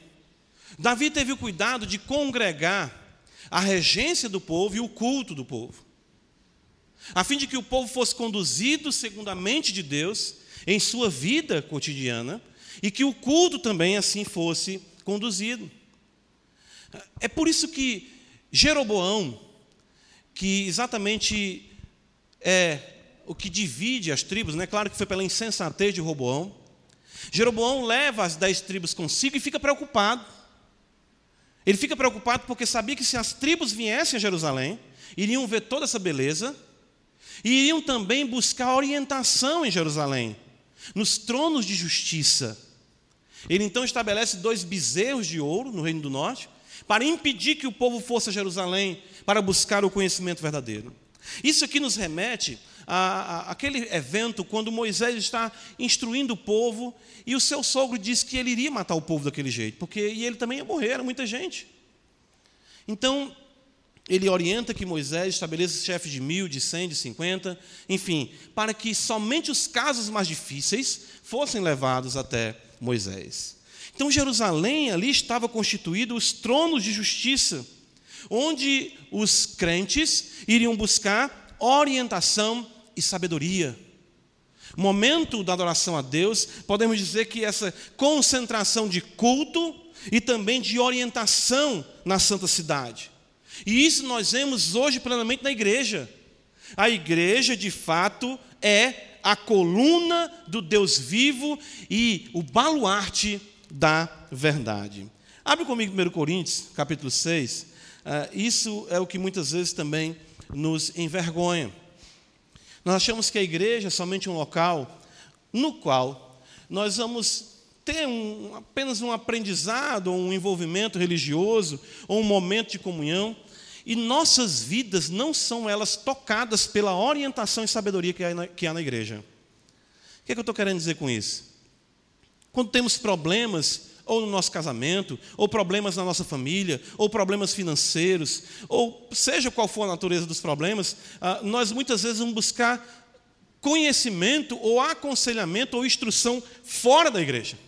Davi teve o cuidado de congregar a regência do povo e o culto do povo, a fim de que o povo fosse conduzido segundo a mente de Deus em sua vida cotidiana e que o culto também assim fosse conduzido. É por isso que Jeroboão, que exatamente é o que divide as tribos, né? claro que foi pela insensatez de Roboão. Jeroboão leva as dez tribos consigo e fica preocupado. Ele fica preocupado porque sabia que se as tribos viessem a Jerusalém, iriam ver toda essa beleza e iriam também buscar orientação em Jerusalém, nos tronos de justiça. Ele então estabelece dois bezerros de ouro no Reino do Norte para impedir que o povo fosse a Jerusalém para buscar o conhecimento verdadeiro. Isso aqui nos remete a, aquele evento quando Moisés está instruindo o povo e o seu sogro disse que ele iria matar o povo daquele jeito, porque e ele também ia morrer, era muita gente. Então, ele orienta que Moisés estabeleça chefes de mil, de cem, de cinquenta, enfim, para que somente os casos mais difíceis fossem levados até Moisés. Então, Jerusalém ali estava constituído os tronos de justiça, onde os crentes iriam buscar orientação e sabedoria. Momento da adoração a Deus, podemos dizer que essa concentração de culto e também de orientação na santa cidade. E isso nós vemos hoje plenamente na igreja. A igreja, de fato, é a coluna do Deus vivo e o baluarte da verdade. Abre comigo 1 Coríntios, capítulo 6. Uh, ah, isso é o que muitas vezes também nos envergonha. Nós achamos que a igreja é somente um local no qual nós vamos ter um, apenas um aprendizado, ou um envolvimento religioso, ou um momento de comunhão, E nossas vidas não são elas tocadas pela orientação e sabedoria que há na, que há na igreja. O que, é que eu estou querendo dizer com isso? Quando temos problemas, ou no nosso casamento, ou problemas na nossa família, ou problemas financeiros, ou seja qual for a natureza dos problemas, ah, nós muitas vezes vamos buscar conhecimento ou aconselhamento ou instrução fora da igreja.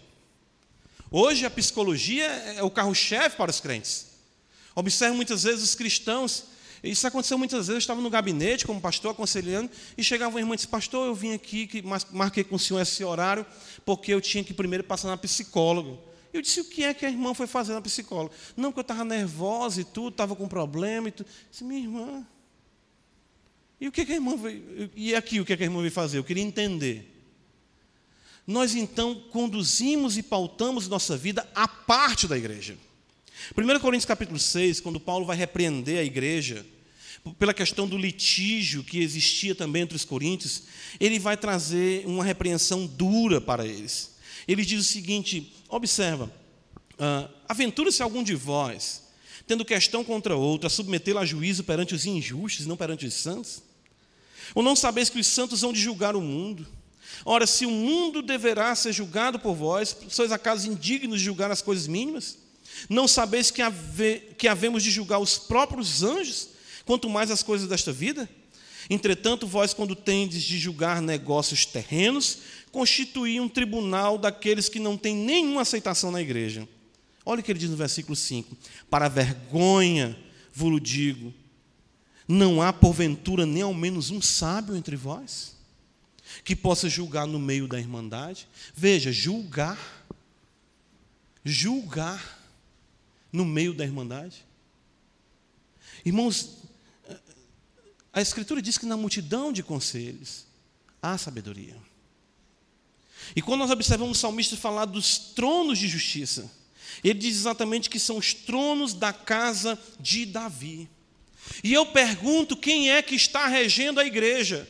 Hoje a psicologia é o carro-chefe para os crentes. Observe muitas vezes os cristãos. Isso aconteceu muitas vezes. Eu estava no gabinete como pastor aconselhando e chegava uma irmã e disse: Pastor, eu vim aqui, que marquei com o senhor esse horário, porque eu tinha que primeiro passar na psicóloga. Eu disse: O que é que a irmã foi fazer na psicóloga? Não, porque eu estava nervosa e tudo, estava com problema e tudo. Disse: Minha irmã. E o que, é que a irmã veio? E aqui o que, é que a irmã veio fazer? Eu queria entender. Nós então conduzimos e pautamos nossa vida à parte da igreja. 1 Coríntios capítulo 6, quando Paulo vai repreender a igreja, pela questão do litígio que existia também entre os coríntios, ele vai trazer uma repreensão dura para eles. Ele diz o seguinte: observa, uh, aventura-se algum de vós, tendo questão contra outro, a submetê-lo a juízo perante os injustos e não perante os santos? Ou não sabeis que os santos hão de julgar o mundo? Ora, se o mundo deverá ser julgado por vós, sois acaso indignos de julgar as coisas mínimas? Não sabeis que, have, que havemos de julgar os próprios anjos, quanto mais as coisas desta vida? Entretanto, vós, quando tendes de julgar negócios terrenos, constituí um tribunal daqueles que não têm nenhuma aceitação na igreja. Olha o que ele diz no versículo 5: Para vergonha vos digo, não há porventura nem ao menos um sábio entre vós, que possa julgar no meio da irmandade. Veja, julgar, julgar no meio da irmandade? Irmãos, a Escritura diz que na multidão de conselhos há sabedoria. E quando nós observamos o salmista falar dos tronos de justiça, ele diz exatamente que são os tronos da casa de Davi. E eu pergunto quem é que está regendo a igreja?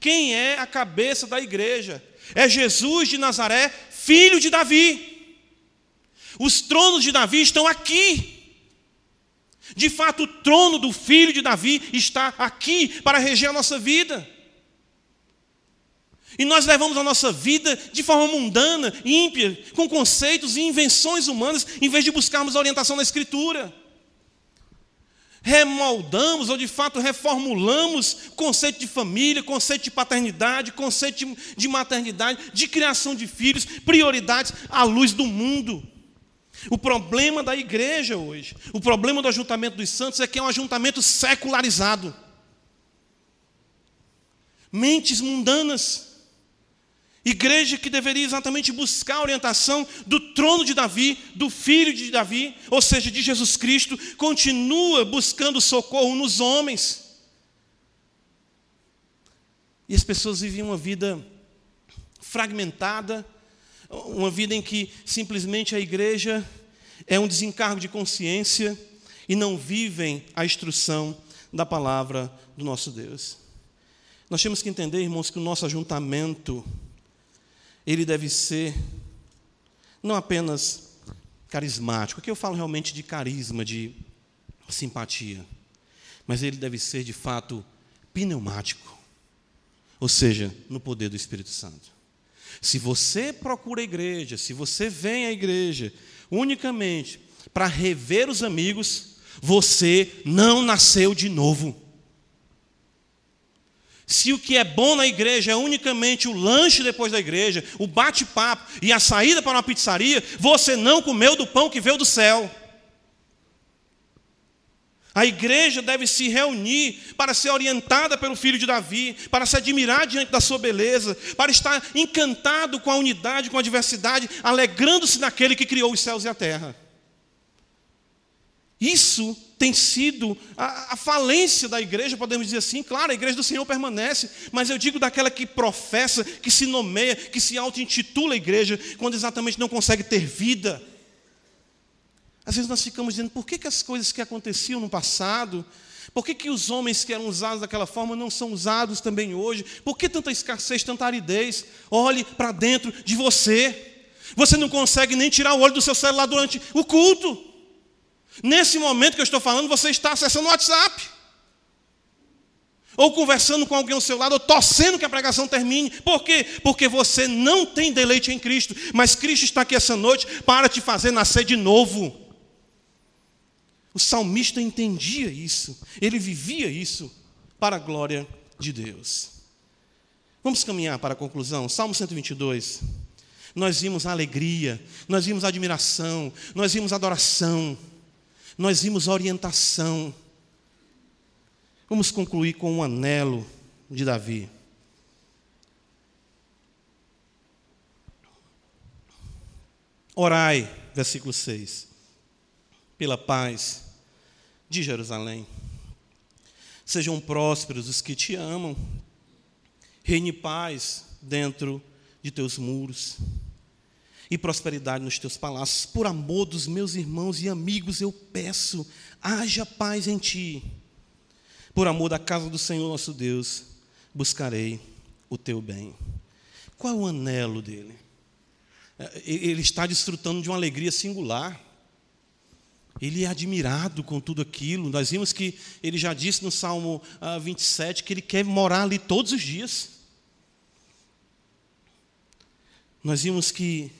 Quem é a cabeça da igreja? É Jesus de Nazaré, filho de Davi. Os tronos de Davi estão aqui. De fato, o trono do filho de Davi está aqui para reger a nossa vida. E nós levamos a nossa vida de forma mundana, ímpia, com conceitos e invenções humanas, em vez de buscarmos a orientação na Escritura. Remoldamos ou de fato reformulamos conceito de família, conceito de paternidade, conceito de maternidade, de criação de filhos, prioridades à luz do mundo. O problema da igreja hoje, o problema do ajuntamento dos santos é que é um ajuntamento secularizado. Mentes mundanas. Igreja que deveria exatamente buscar a orientação do trono de Davi, do filho de Davi, ou seja, de Jesus Cristo, continua buscando socorro nos homens. E as pessoas vivem uma vida fragmentada, uma vida em que simplesmente a igreja é um desencargo de consciência e não vivem a instrução da palavra do nosso Deus. Nós temos que entender, irmãos, que o nosso ajuntamento ele deve ser não apenas carismático, aqui eu falo realmente de carisma, de simpatia, mas ele deve ser de fato pneumático, ou seja, no poder do Espírito Santo. Se você procura a igreja, se você vem à igreja unicamente para rever os amigos, você não nasceu de novo. Se o que é bom na igreja é unicamente o lanche depois da igreja, o bate-papo e a saída para uma pizzaria, você não comeu do pão que veio do céu. A igreja deve se reunir para ser orientada pelo filho de Davi, para se admirar diante da sua beleza, para estar encantado com a unidade, com a diversidade, alegrando-se naquele que criou os céus e a terra. Isso tem sido a, a, falência da igreja, podemos dizer assim. Claro, a igreja do Senhor permanece, mas eu digo daquela que professa, que se nomeia, que se auto-intitula igreja, quando exatamente não consegue ter vida. Às vezes nós ficamos dizendo, por que, que as coisas que aconteciam no passado, por que, que os homens que eram usados daquela forma não são usados também hoje? Por que tanta escassez, tanta aridez? Olhe para dentro de você. Você não consegue nem tirar o olho do seu celular durante o culto. Nesse momento que eu estou falando, você está acessando o WhatsApp. Ou conversando com alguém ao seu lado, ou torcendo que a pregação termine. Por quê? Porque você não tem deleite em Cristo. Mas Cristo está aqui essa noite para te fazer nascer de novo. O salmista entendia isso, ele vivia isso para a glória de Deus. Vamos caminhar para a conclusão. Salmo 122. Nós vimos a alegria, nós vimos a admiração, nós vimos a adoração, nós vimos a orientação. Vamos concluir com um anelo de Davi. Orai, versículo 6, pela paz de Jerusalém. Sejam prósperos os que te amam, reine paz dentro de teus muros e prosperidade nos teus palácios. Por amor dos meus irmãos e amigos, eu peço, haja paz em ti. Por amor da casa do Senhor nosso Deus, buscarei o teu bem. Qual é o anelo dele? É, ele está desfrutando de uma alegria singular. Ele é admirado com tudo aquilo. Nós vimos que ele já disse no Salmo 27 ah, que ele quer morar ali todos os dias. Nós vimos que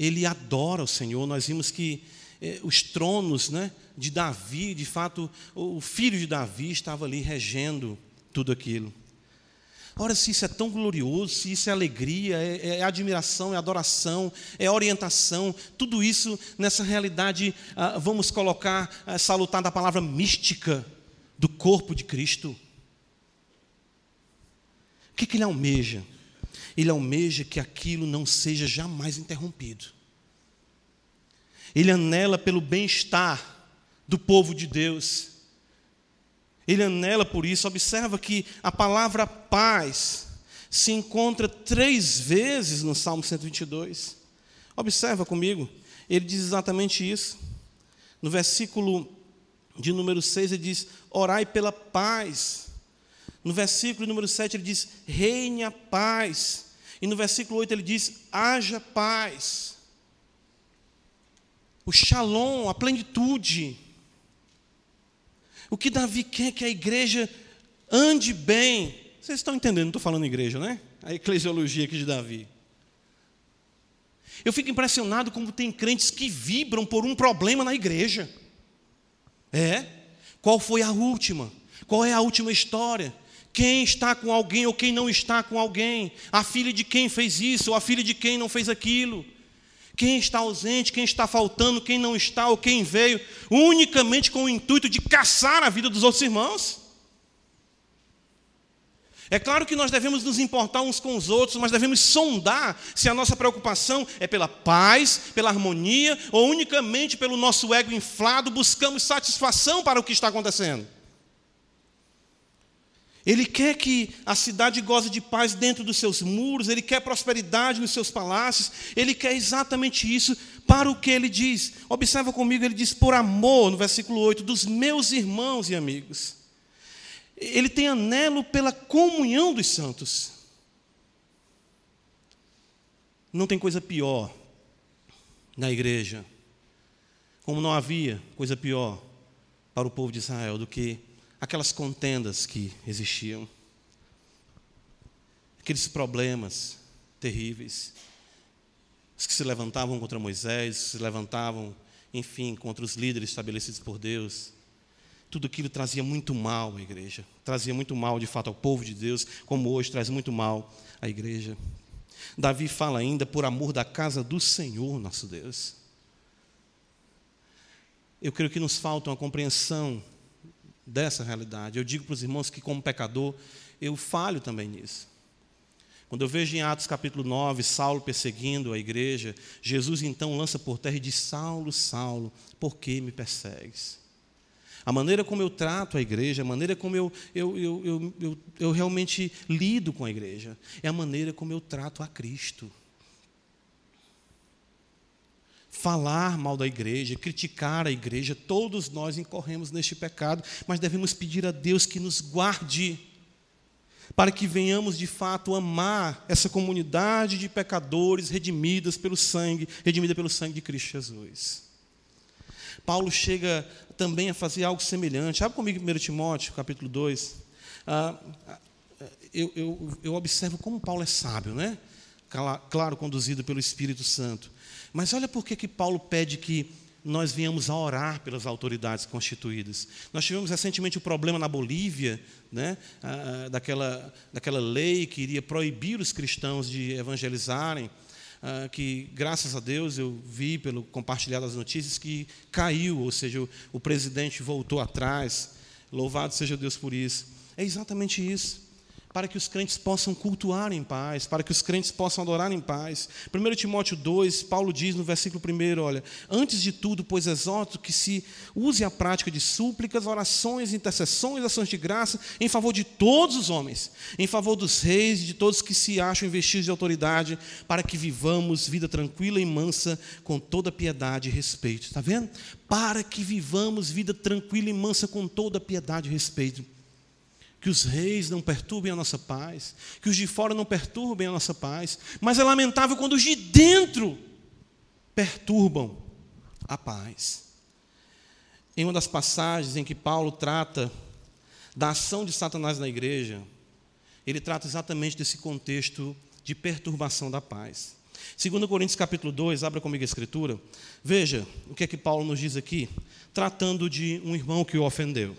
ele adora o Senhor. Nós vimos que eh, os tronos né, de Davi, de fato, o filho de Davi estava ali regendo tudo aquilo. Ora, se isso é tão glorioso, se isso é alegria, é, é admiração, é adoração, é orientação, tudo isso nessa realidade, ah, vamos colocar, ah, salutar da palavra mística do corpo de Cristo. O que, que ele almeja? Ele almeja que aquilo não seja jamais interrompido. Ele anela pelo bem-estar do povo de Deus. Ele anela por isso. Observa que a palavra paz se encontra três vezes no Salmo 122. Observa comigo. Ele diz exatamente isso. No versículo de número 6, ele diz: Orai pela paz no versículo número 7 ele diz: reine a paz. E no versículo 8 ele diz: haja paz. O shalom, a plenitude. O que Davi quer que a igreja ande bem. Vocês estão entendendo, não estou falando igreja, né? A eclesiologia aqui de Davi. Eu fico impressionado como tem crentes que vibram por um problema na igreja. É? Qual foi a última? Qual é a última história? Quem está com alguém ou quem não está com alguém? A filha de quem fez isso ou a filha de quem não fez aquilo? Quem está ausente, quem está faltando, quem não está ou quem veio, unicamente com o intuito de caçar a vida dos outros irmãos? É claro que nós devemos nos importar uns com os outros, mas devemos sondar se a nossa preocupação é pela paz, pela harmonia, ou unicamente pelo nosso ego inflado, buscamos satisfação para o que está acontecendo. Ele quer que a cidade goze de paz dentro dos seus muros, ele quer prosperidade nos seus palácios, ele quer exatamente isso para o que ele diz. Observa comigo, ele diz por amor, no versículo 8, dos meus irmãos e amigos. Ele tem anelo pela comunhão dos santos. Não tem coisa pior na igreja, como não havia coisa pior para o povo de Israel do que aquelas contendas que existiam, aqueles problemas terríveis, os que se levantavam contra Moisés, se levantavam, enfim, contra os líderes estabelecidos por Deus. Tudo aquilo trazia muito mal à igreja, trazia muito mal de fato ao povo de Deus, como hoje traz muito mal à igreja. Davi fala ainda por amor da casa do Senhor, nosso Deus. Eu creio que nos falta uma compreensão dessa realidade. Eu digo para os irmãos que, como pecador, eu falho também nisso. Quando eu vejo em Atos capítulo 9, Saulo perseguindo a igreja, Jesus então lança por terra e diz: Saulo, Saulo, por que me persegues? A maneira como eu trato a igreja, a maneira como eu, eu, eu, eu, eu, eu realmente lido com a igreja, é a maneira como eu trato a Cristo falar mal da igreja, criticar a igreja, todos nós incorremos neste pecado, mas devemos pedir a Deus que nos guarde, para que venhamos de fato amar essa comunidade de pecadores redimidas pelo sangue, redimida pelo sangue de Cristo Jesus. Paulo chega também a fazer algo semelhante. Abre comigo 1 Timóteo, capítulo 2. Ah, eu, eu, eu observo como Paulo é sábio, né? Claro, conduzido pelo Espírito Santo. Mas olha por que, Paulo pede que nós venhamos a orar pelas autoridades constituídas. Nós tivemos recentemente o um problema na Bolívia, né, daquela, daquela lei que iria proibir os cristãos de evangelizarem, que, graças a Deus, eu vi pelo compartilhar das notícias que caiu, ou seja, o, o presidente voltou atrás. Louvado seja Deus por isso. É exatamente isso para que os crentes possam cultuar em paz, para que os crentes possam adorar em paz. 1 Timóteo 2, Paulo diz no versículo 1, olha, antes de tudo, pois exorto que se use a prática de súplicas, orações, intercessões, ações de graça, em favor de todos os homens, em favor dos reis e de todos que se acham investidos de autoridade, para que vivamos vida tranquila e mansa, com toda piedade e respeito. Está vendo? Para que vivamos vida tranquila e mansa, com toda piedade e respeito que os reis não perturbem a nossa paz, que os de fora não perturbem a nossa paz, mas é lamentável quando os de dentro perturbam a paz. Em uma das passagens em que Paulo trata da ação de Satanás na igreja, ele trata exatamente desse contexto de perturbação da paz. 2 Coríntios capítulo 2, abra comigo a escritura. Veja o que é que Paulo nos diz aqui, tratando de um irmão que o ofendeu.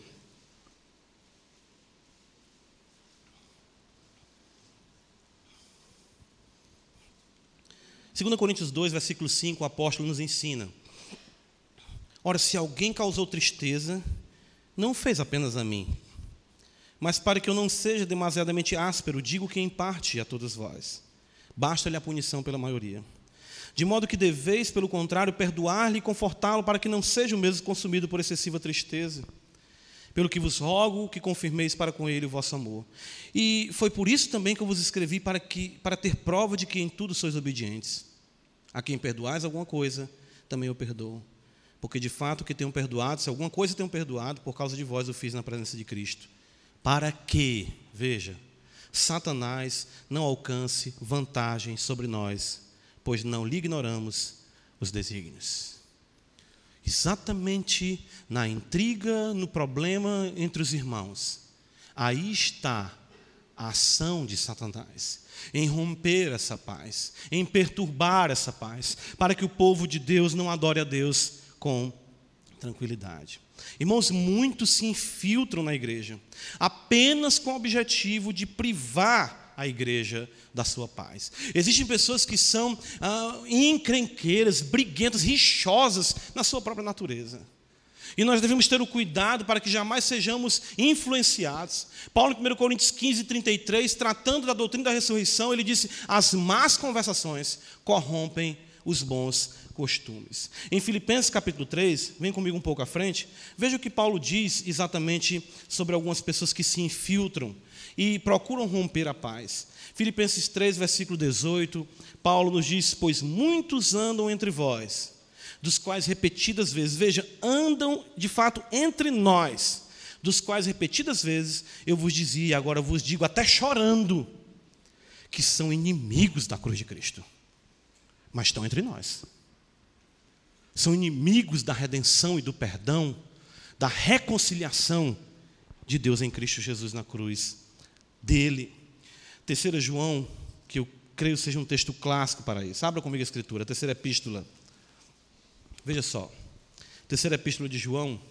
2 Coríntios 2, versículo 5, o apóstolo nos ensina: Ora, se alguém causou tristeza, não fez apenas a mim, mas para que eu não seja demasiadamente áspero, digo que em parte a todos vós. Basta-lhe a punição pela maioria. De modo que deveis, pelo contrário, perdoar-lhe e confortá-lo, para que não seja o mesmo consumido por excessiva tristeza. Pelo que vos rogo que confirmeis para com ele o vosso amor. E foi por isso também que eu vos escrevi, para, que, para ter prova de que em tudo sois obedientes. A quem perdoais alguma coisa, também eu perdoo. Porque de fato que tenham perdoado, se alguma coisa tenham perdoado, por causa de vós eu fiz na presença de Cristo. Para que, veja, Satanás não alcance vantagem sobre nós, pois não lhe ignoramos os desígnios. Exatamente na intriga, no problema entre os irmãos, aí está a ação de Satanás em romper essa paz, em perturbar essa paz, para que o povo de Deus não adore a Deus com tranquilidade. Irmãos, muitos se infiltram na igreja apenas com o objetivo de privar a igreja da sua paz. Existem pessoas que são ah, encrenqueiras, briguentas, rixosas na sua própria natureza. E nós devemos ter o cuidado para que jamais sejamos influenciados. Paulo, em 1 Coríntios 15, 33, tratando da doutrina da ressurreição, ele disse: as más conversações corrompem os bons costumes. Em Filipenses capítulo 3, vem comigo um pouco à frente, veja o que Paulo diz exatamente sobre algumas pessoas que se infiltram e procuram romper a paz. Filipenses 3, versículo 18, Paulo nos diz: Pois muitos andam entre vós dos quais repetidas vezes, veja, andam de fato entre nós, dos quais repetidas vezes eu vos dizia, e agora vos digo até chorando, que são inimigos da cruz de Cristo, mas estão entre nós. São inimigos da redenção e do perdão, da reconciliação de Deus em Cristo Jesus na cruz dele. Terceira João, que eu creio seja um texto clássico para isso. Abra comigo a escritura, a terceira epístola Veja só, terceira epístola de João.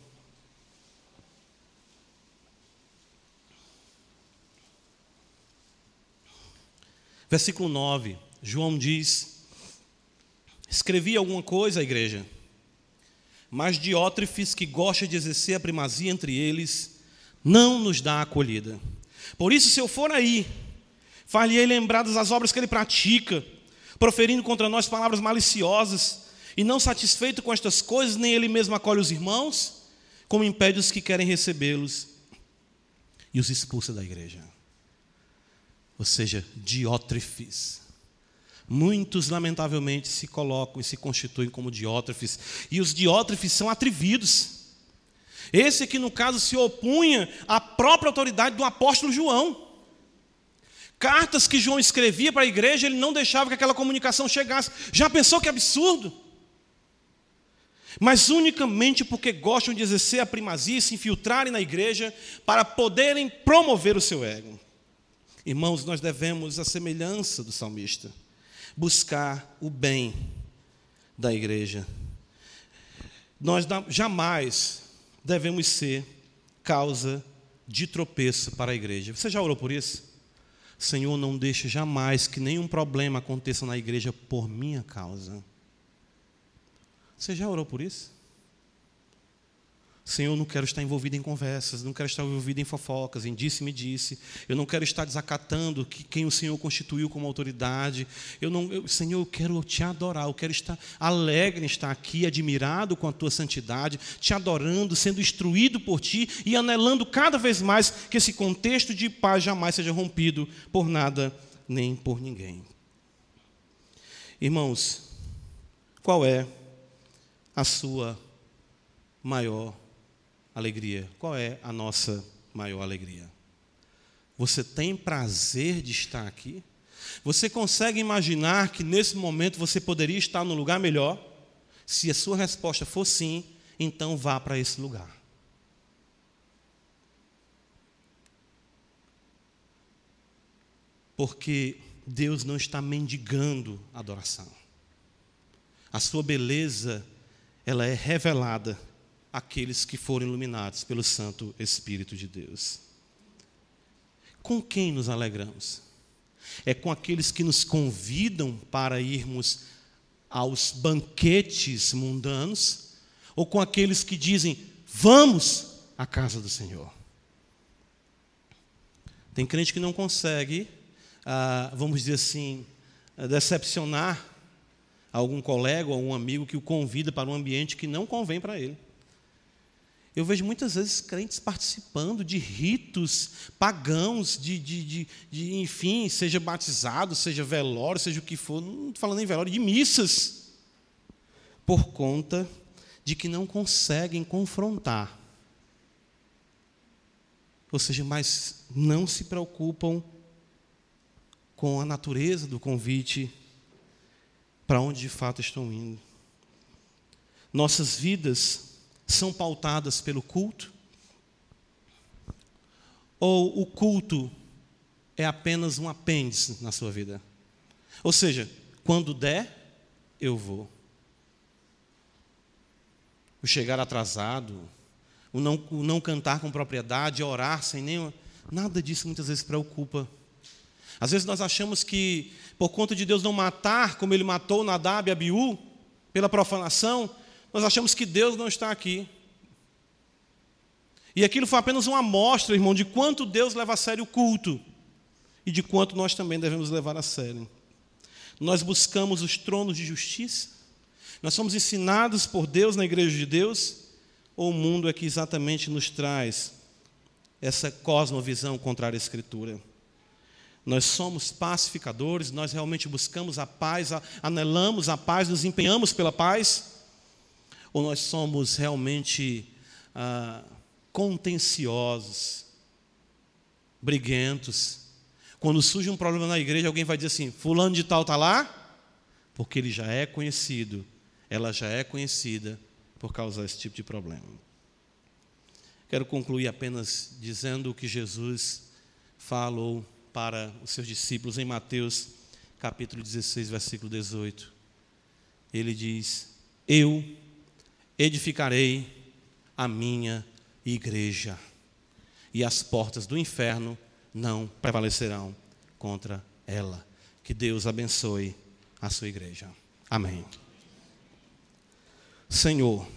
Versículo 9, João diz: Escrevi alguma coisa à igreja, mas Diótrefes, que gosta de exercer a primazia entre eles, não nos dá acolhida. Por isso, se eu for aí, far-lhe lembradas as obras que ele pratica, proferindo contra nós palavras maliciosas, e não satisfeito com estas coisas, nem ele mesmo acolhe os irmãos, como impede os que querem recebê-los e os expulsa da igreja. Ou seja, diótrefes. Muitos, lamentavelmente, se colocam e se constituem como diótrefes. E os diótrefes são atrevidos. Esse aqui, no caso, se opunha à própria autoridade do apóstolo João. Cartas que João escrevia para a igreja, ele não deixava que aquela comunicação chegasse. Já pensou que absurdo? mas unicamente porque gostam de exercer a primazia e se infiltrarem na igreja para poderem promover o seu ego. Irmãos, nós devemos, a semelhança do salmista, buscar o bem da igreja. Nós jamais devemos ser causa de tropeço para a igreja. Você já orou por isso? Senhor, não deixe jamais que nenhum problema aconteça na igreja por minha causa. Você já orou por isso? Senhor, eu não quero estar envolvido em conversas, não quero estar envolvido em fofocas, em disse-me disse. Eu não quero estar desacatando que quem o Senhor constituiu como autoridade. Eu não, eu, Senhor, eu quero te adorar, eu quero estar alegre em estar aqui, admirado com a tua santidade, te adorando, sendo instruído por ti e anelando cada vez mais que esse contexto de paz jamais seja rompido por nada nem por ninguém. Irmãos, qual é a sua maior alegria. Qual é a nossa maior alegria? Você tem prazer de estar aqui? Você consegue imaginar que nesse momento você poderia estar num lugar melhor? Se a sua resposta for sim, então vá para esse lugar. Porque Deus não está mendigando adoração. A sua beleza, ela é revelada aqueles que foram iluminados pelo Santo Espírito de Deus. Com quem nos alegramos? É com aqueles que nos convidam para irmos aos banquetes mundanos? Ou com aqueles que dizem, vamos à casa do Senhor? Tem crente que não consegue, ah, vamos dizer assim, decepcionar algum colega ou algum amigo que o convida para um ambiente que não convém para ele. Eu vejo muitas vezes crentes participando de ritos pagãos, de, de, de, de, enfim, seja batizado, seja velório, seja o que for, não estou falando em velório, de missas, por conta de que não conseguem confrontar. Ou seja, mas não se preocupam com a natureza do convite para onde de fato estão indo. Nossas vidas são pautadas pelo culto? Ou o culto é apenas um apêndice na sua vida? Ou seja, quando der, eu vou. O chegar atrasado, o não, o não cantar com propriedade, orar sem nenhuma. Nada disso muitas vezes preocupa. Às vezes nós achamos que, por conta de Deus não matar, como ele matou Nadab e Abiú, pela profanação, nós achamos que Deus não está aqui. E aquilo foi apenas uma amostra, irmão, de quanto Deus leva a sério o culto e de quanto nós também devemos levar a sério. Nós buscamos os tronos de justiça, nós somos ensinados por Deus na igreja de Deus, ou o mundo é que exatamente nos traz essa cosmovisão contrária à Escritura? Nós somos pacificadores, nós realmente buscamos a paz, anelamos a paz, nos empenhamos pela paz? Ou nós somos realmente ah, contenciosos, briguentos. Quando surge um problema na igreja, alguém vai dizer assim: Fulano de Tal está lá? Porque ele já é conhecido, ela já é conhecida por causa desse tipo de problema. Quero concluir apenas dizendo o que Jesus falou para os seus discípulos em Mateus capítulo 16, versículo 18. Ele diz: Eu edificarei a minha igreja, e as portas do inferno não prevalecerão contra ela. Que Deus abençoe a sua igreja. Amém. Senhor,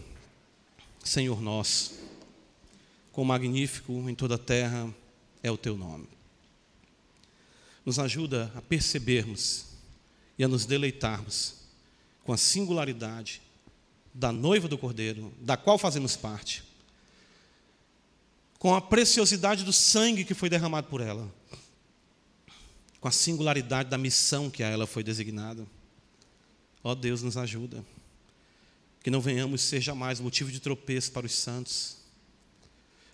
Senhor nosso, quão magnífico em toda a terra é o teu nome. Nos ajuda a percebermos e a nos deleitarmos com a singularidade da noiva do Cordeiro, da qual fazemos parte, com a preciosidade do sangue que foi derramado por ela, com a singularidade da missão que a ela foi designada. Ó oh, Deus, nos ajuda. Que não venhamos ser jamais motivo de tropeço para os santos,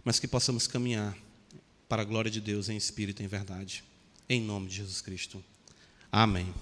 mas que possamos caminhar para a glória de Deus em espírito e em verdade. Em nome de Jesus Cristo. Amém.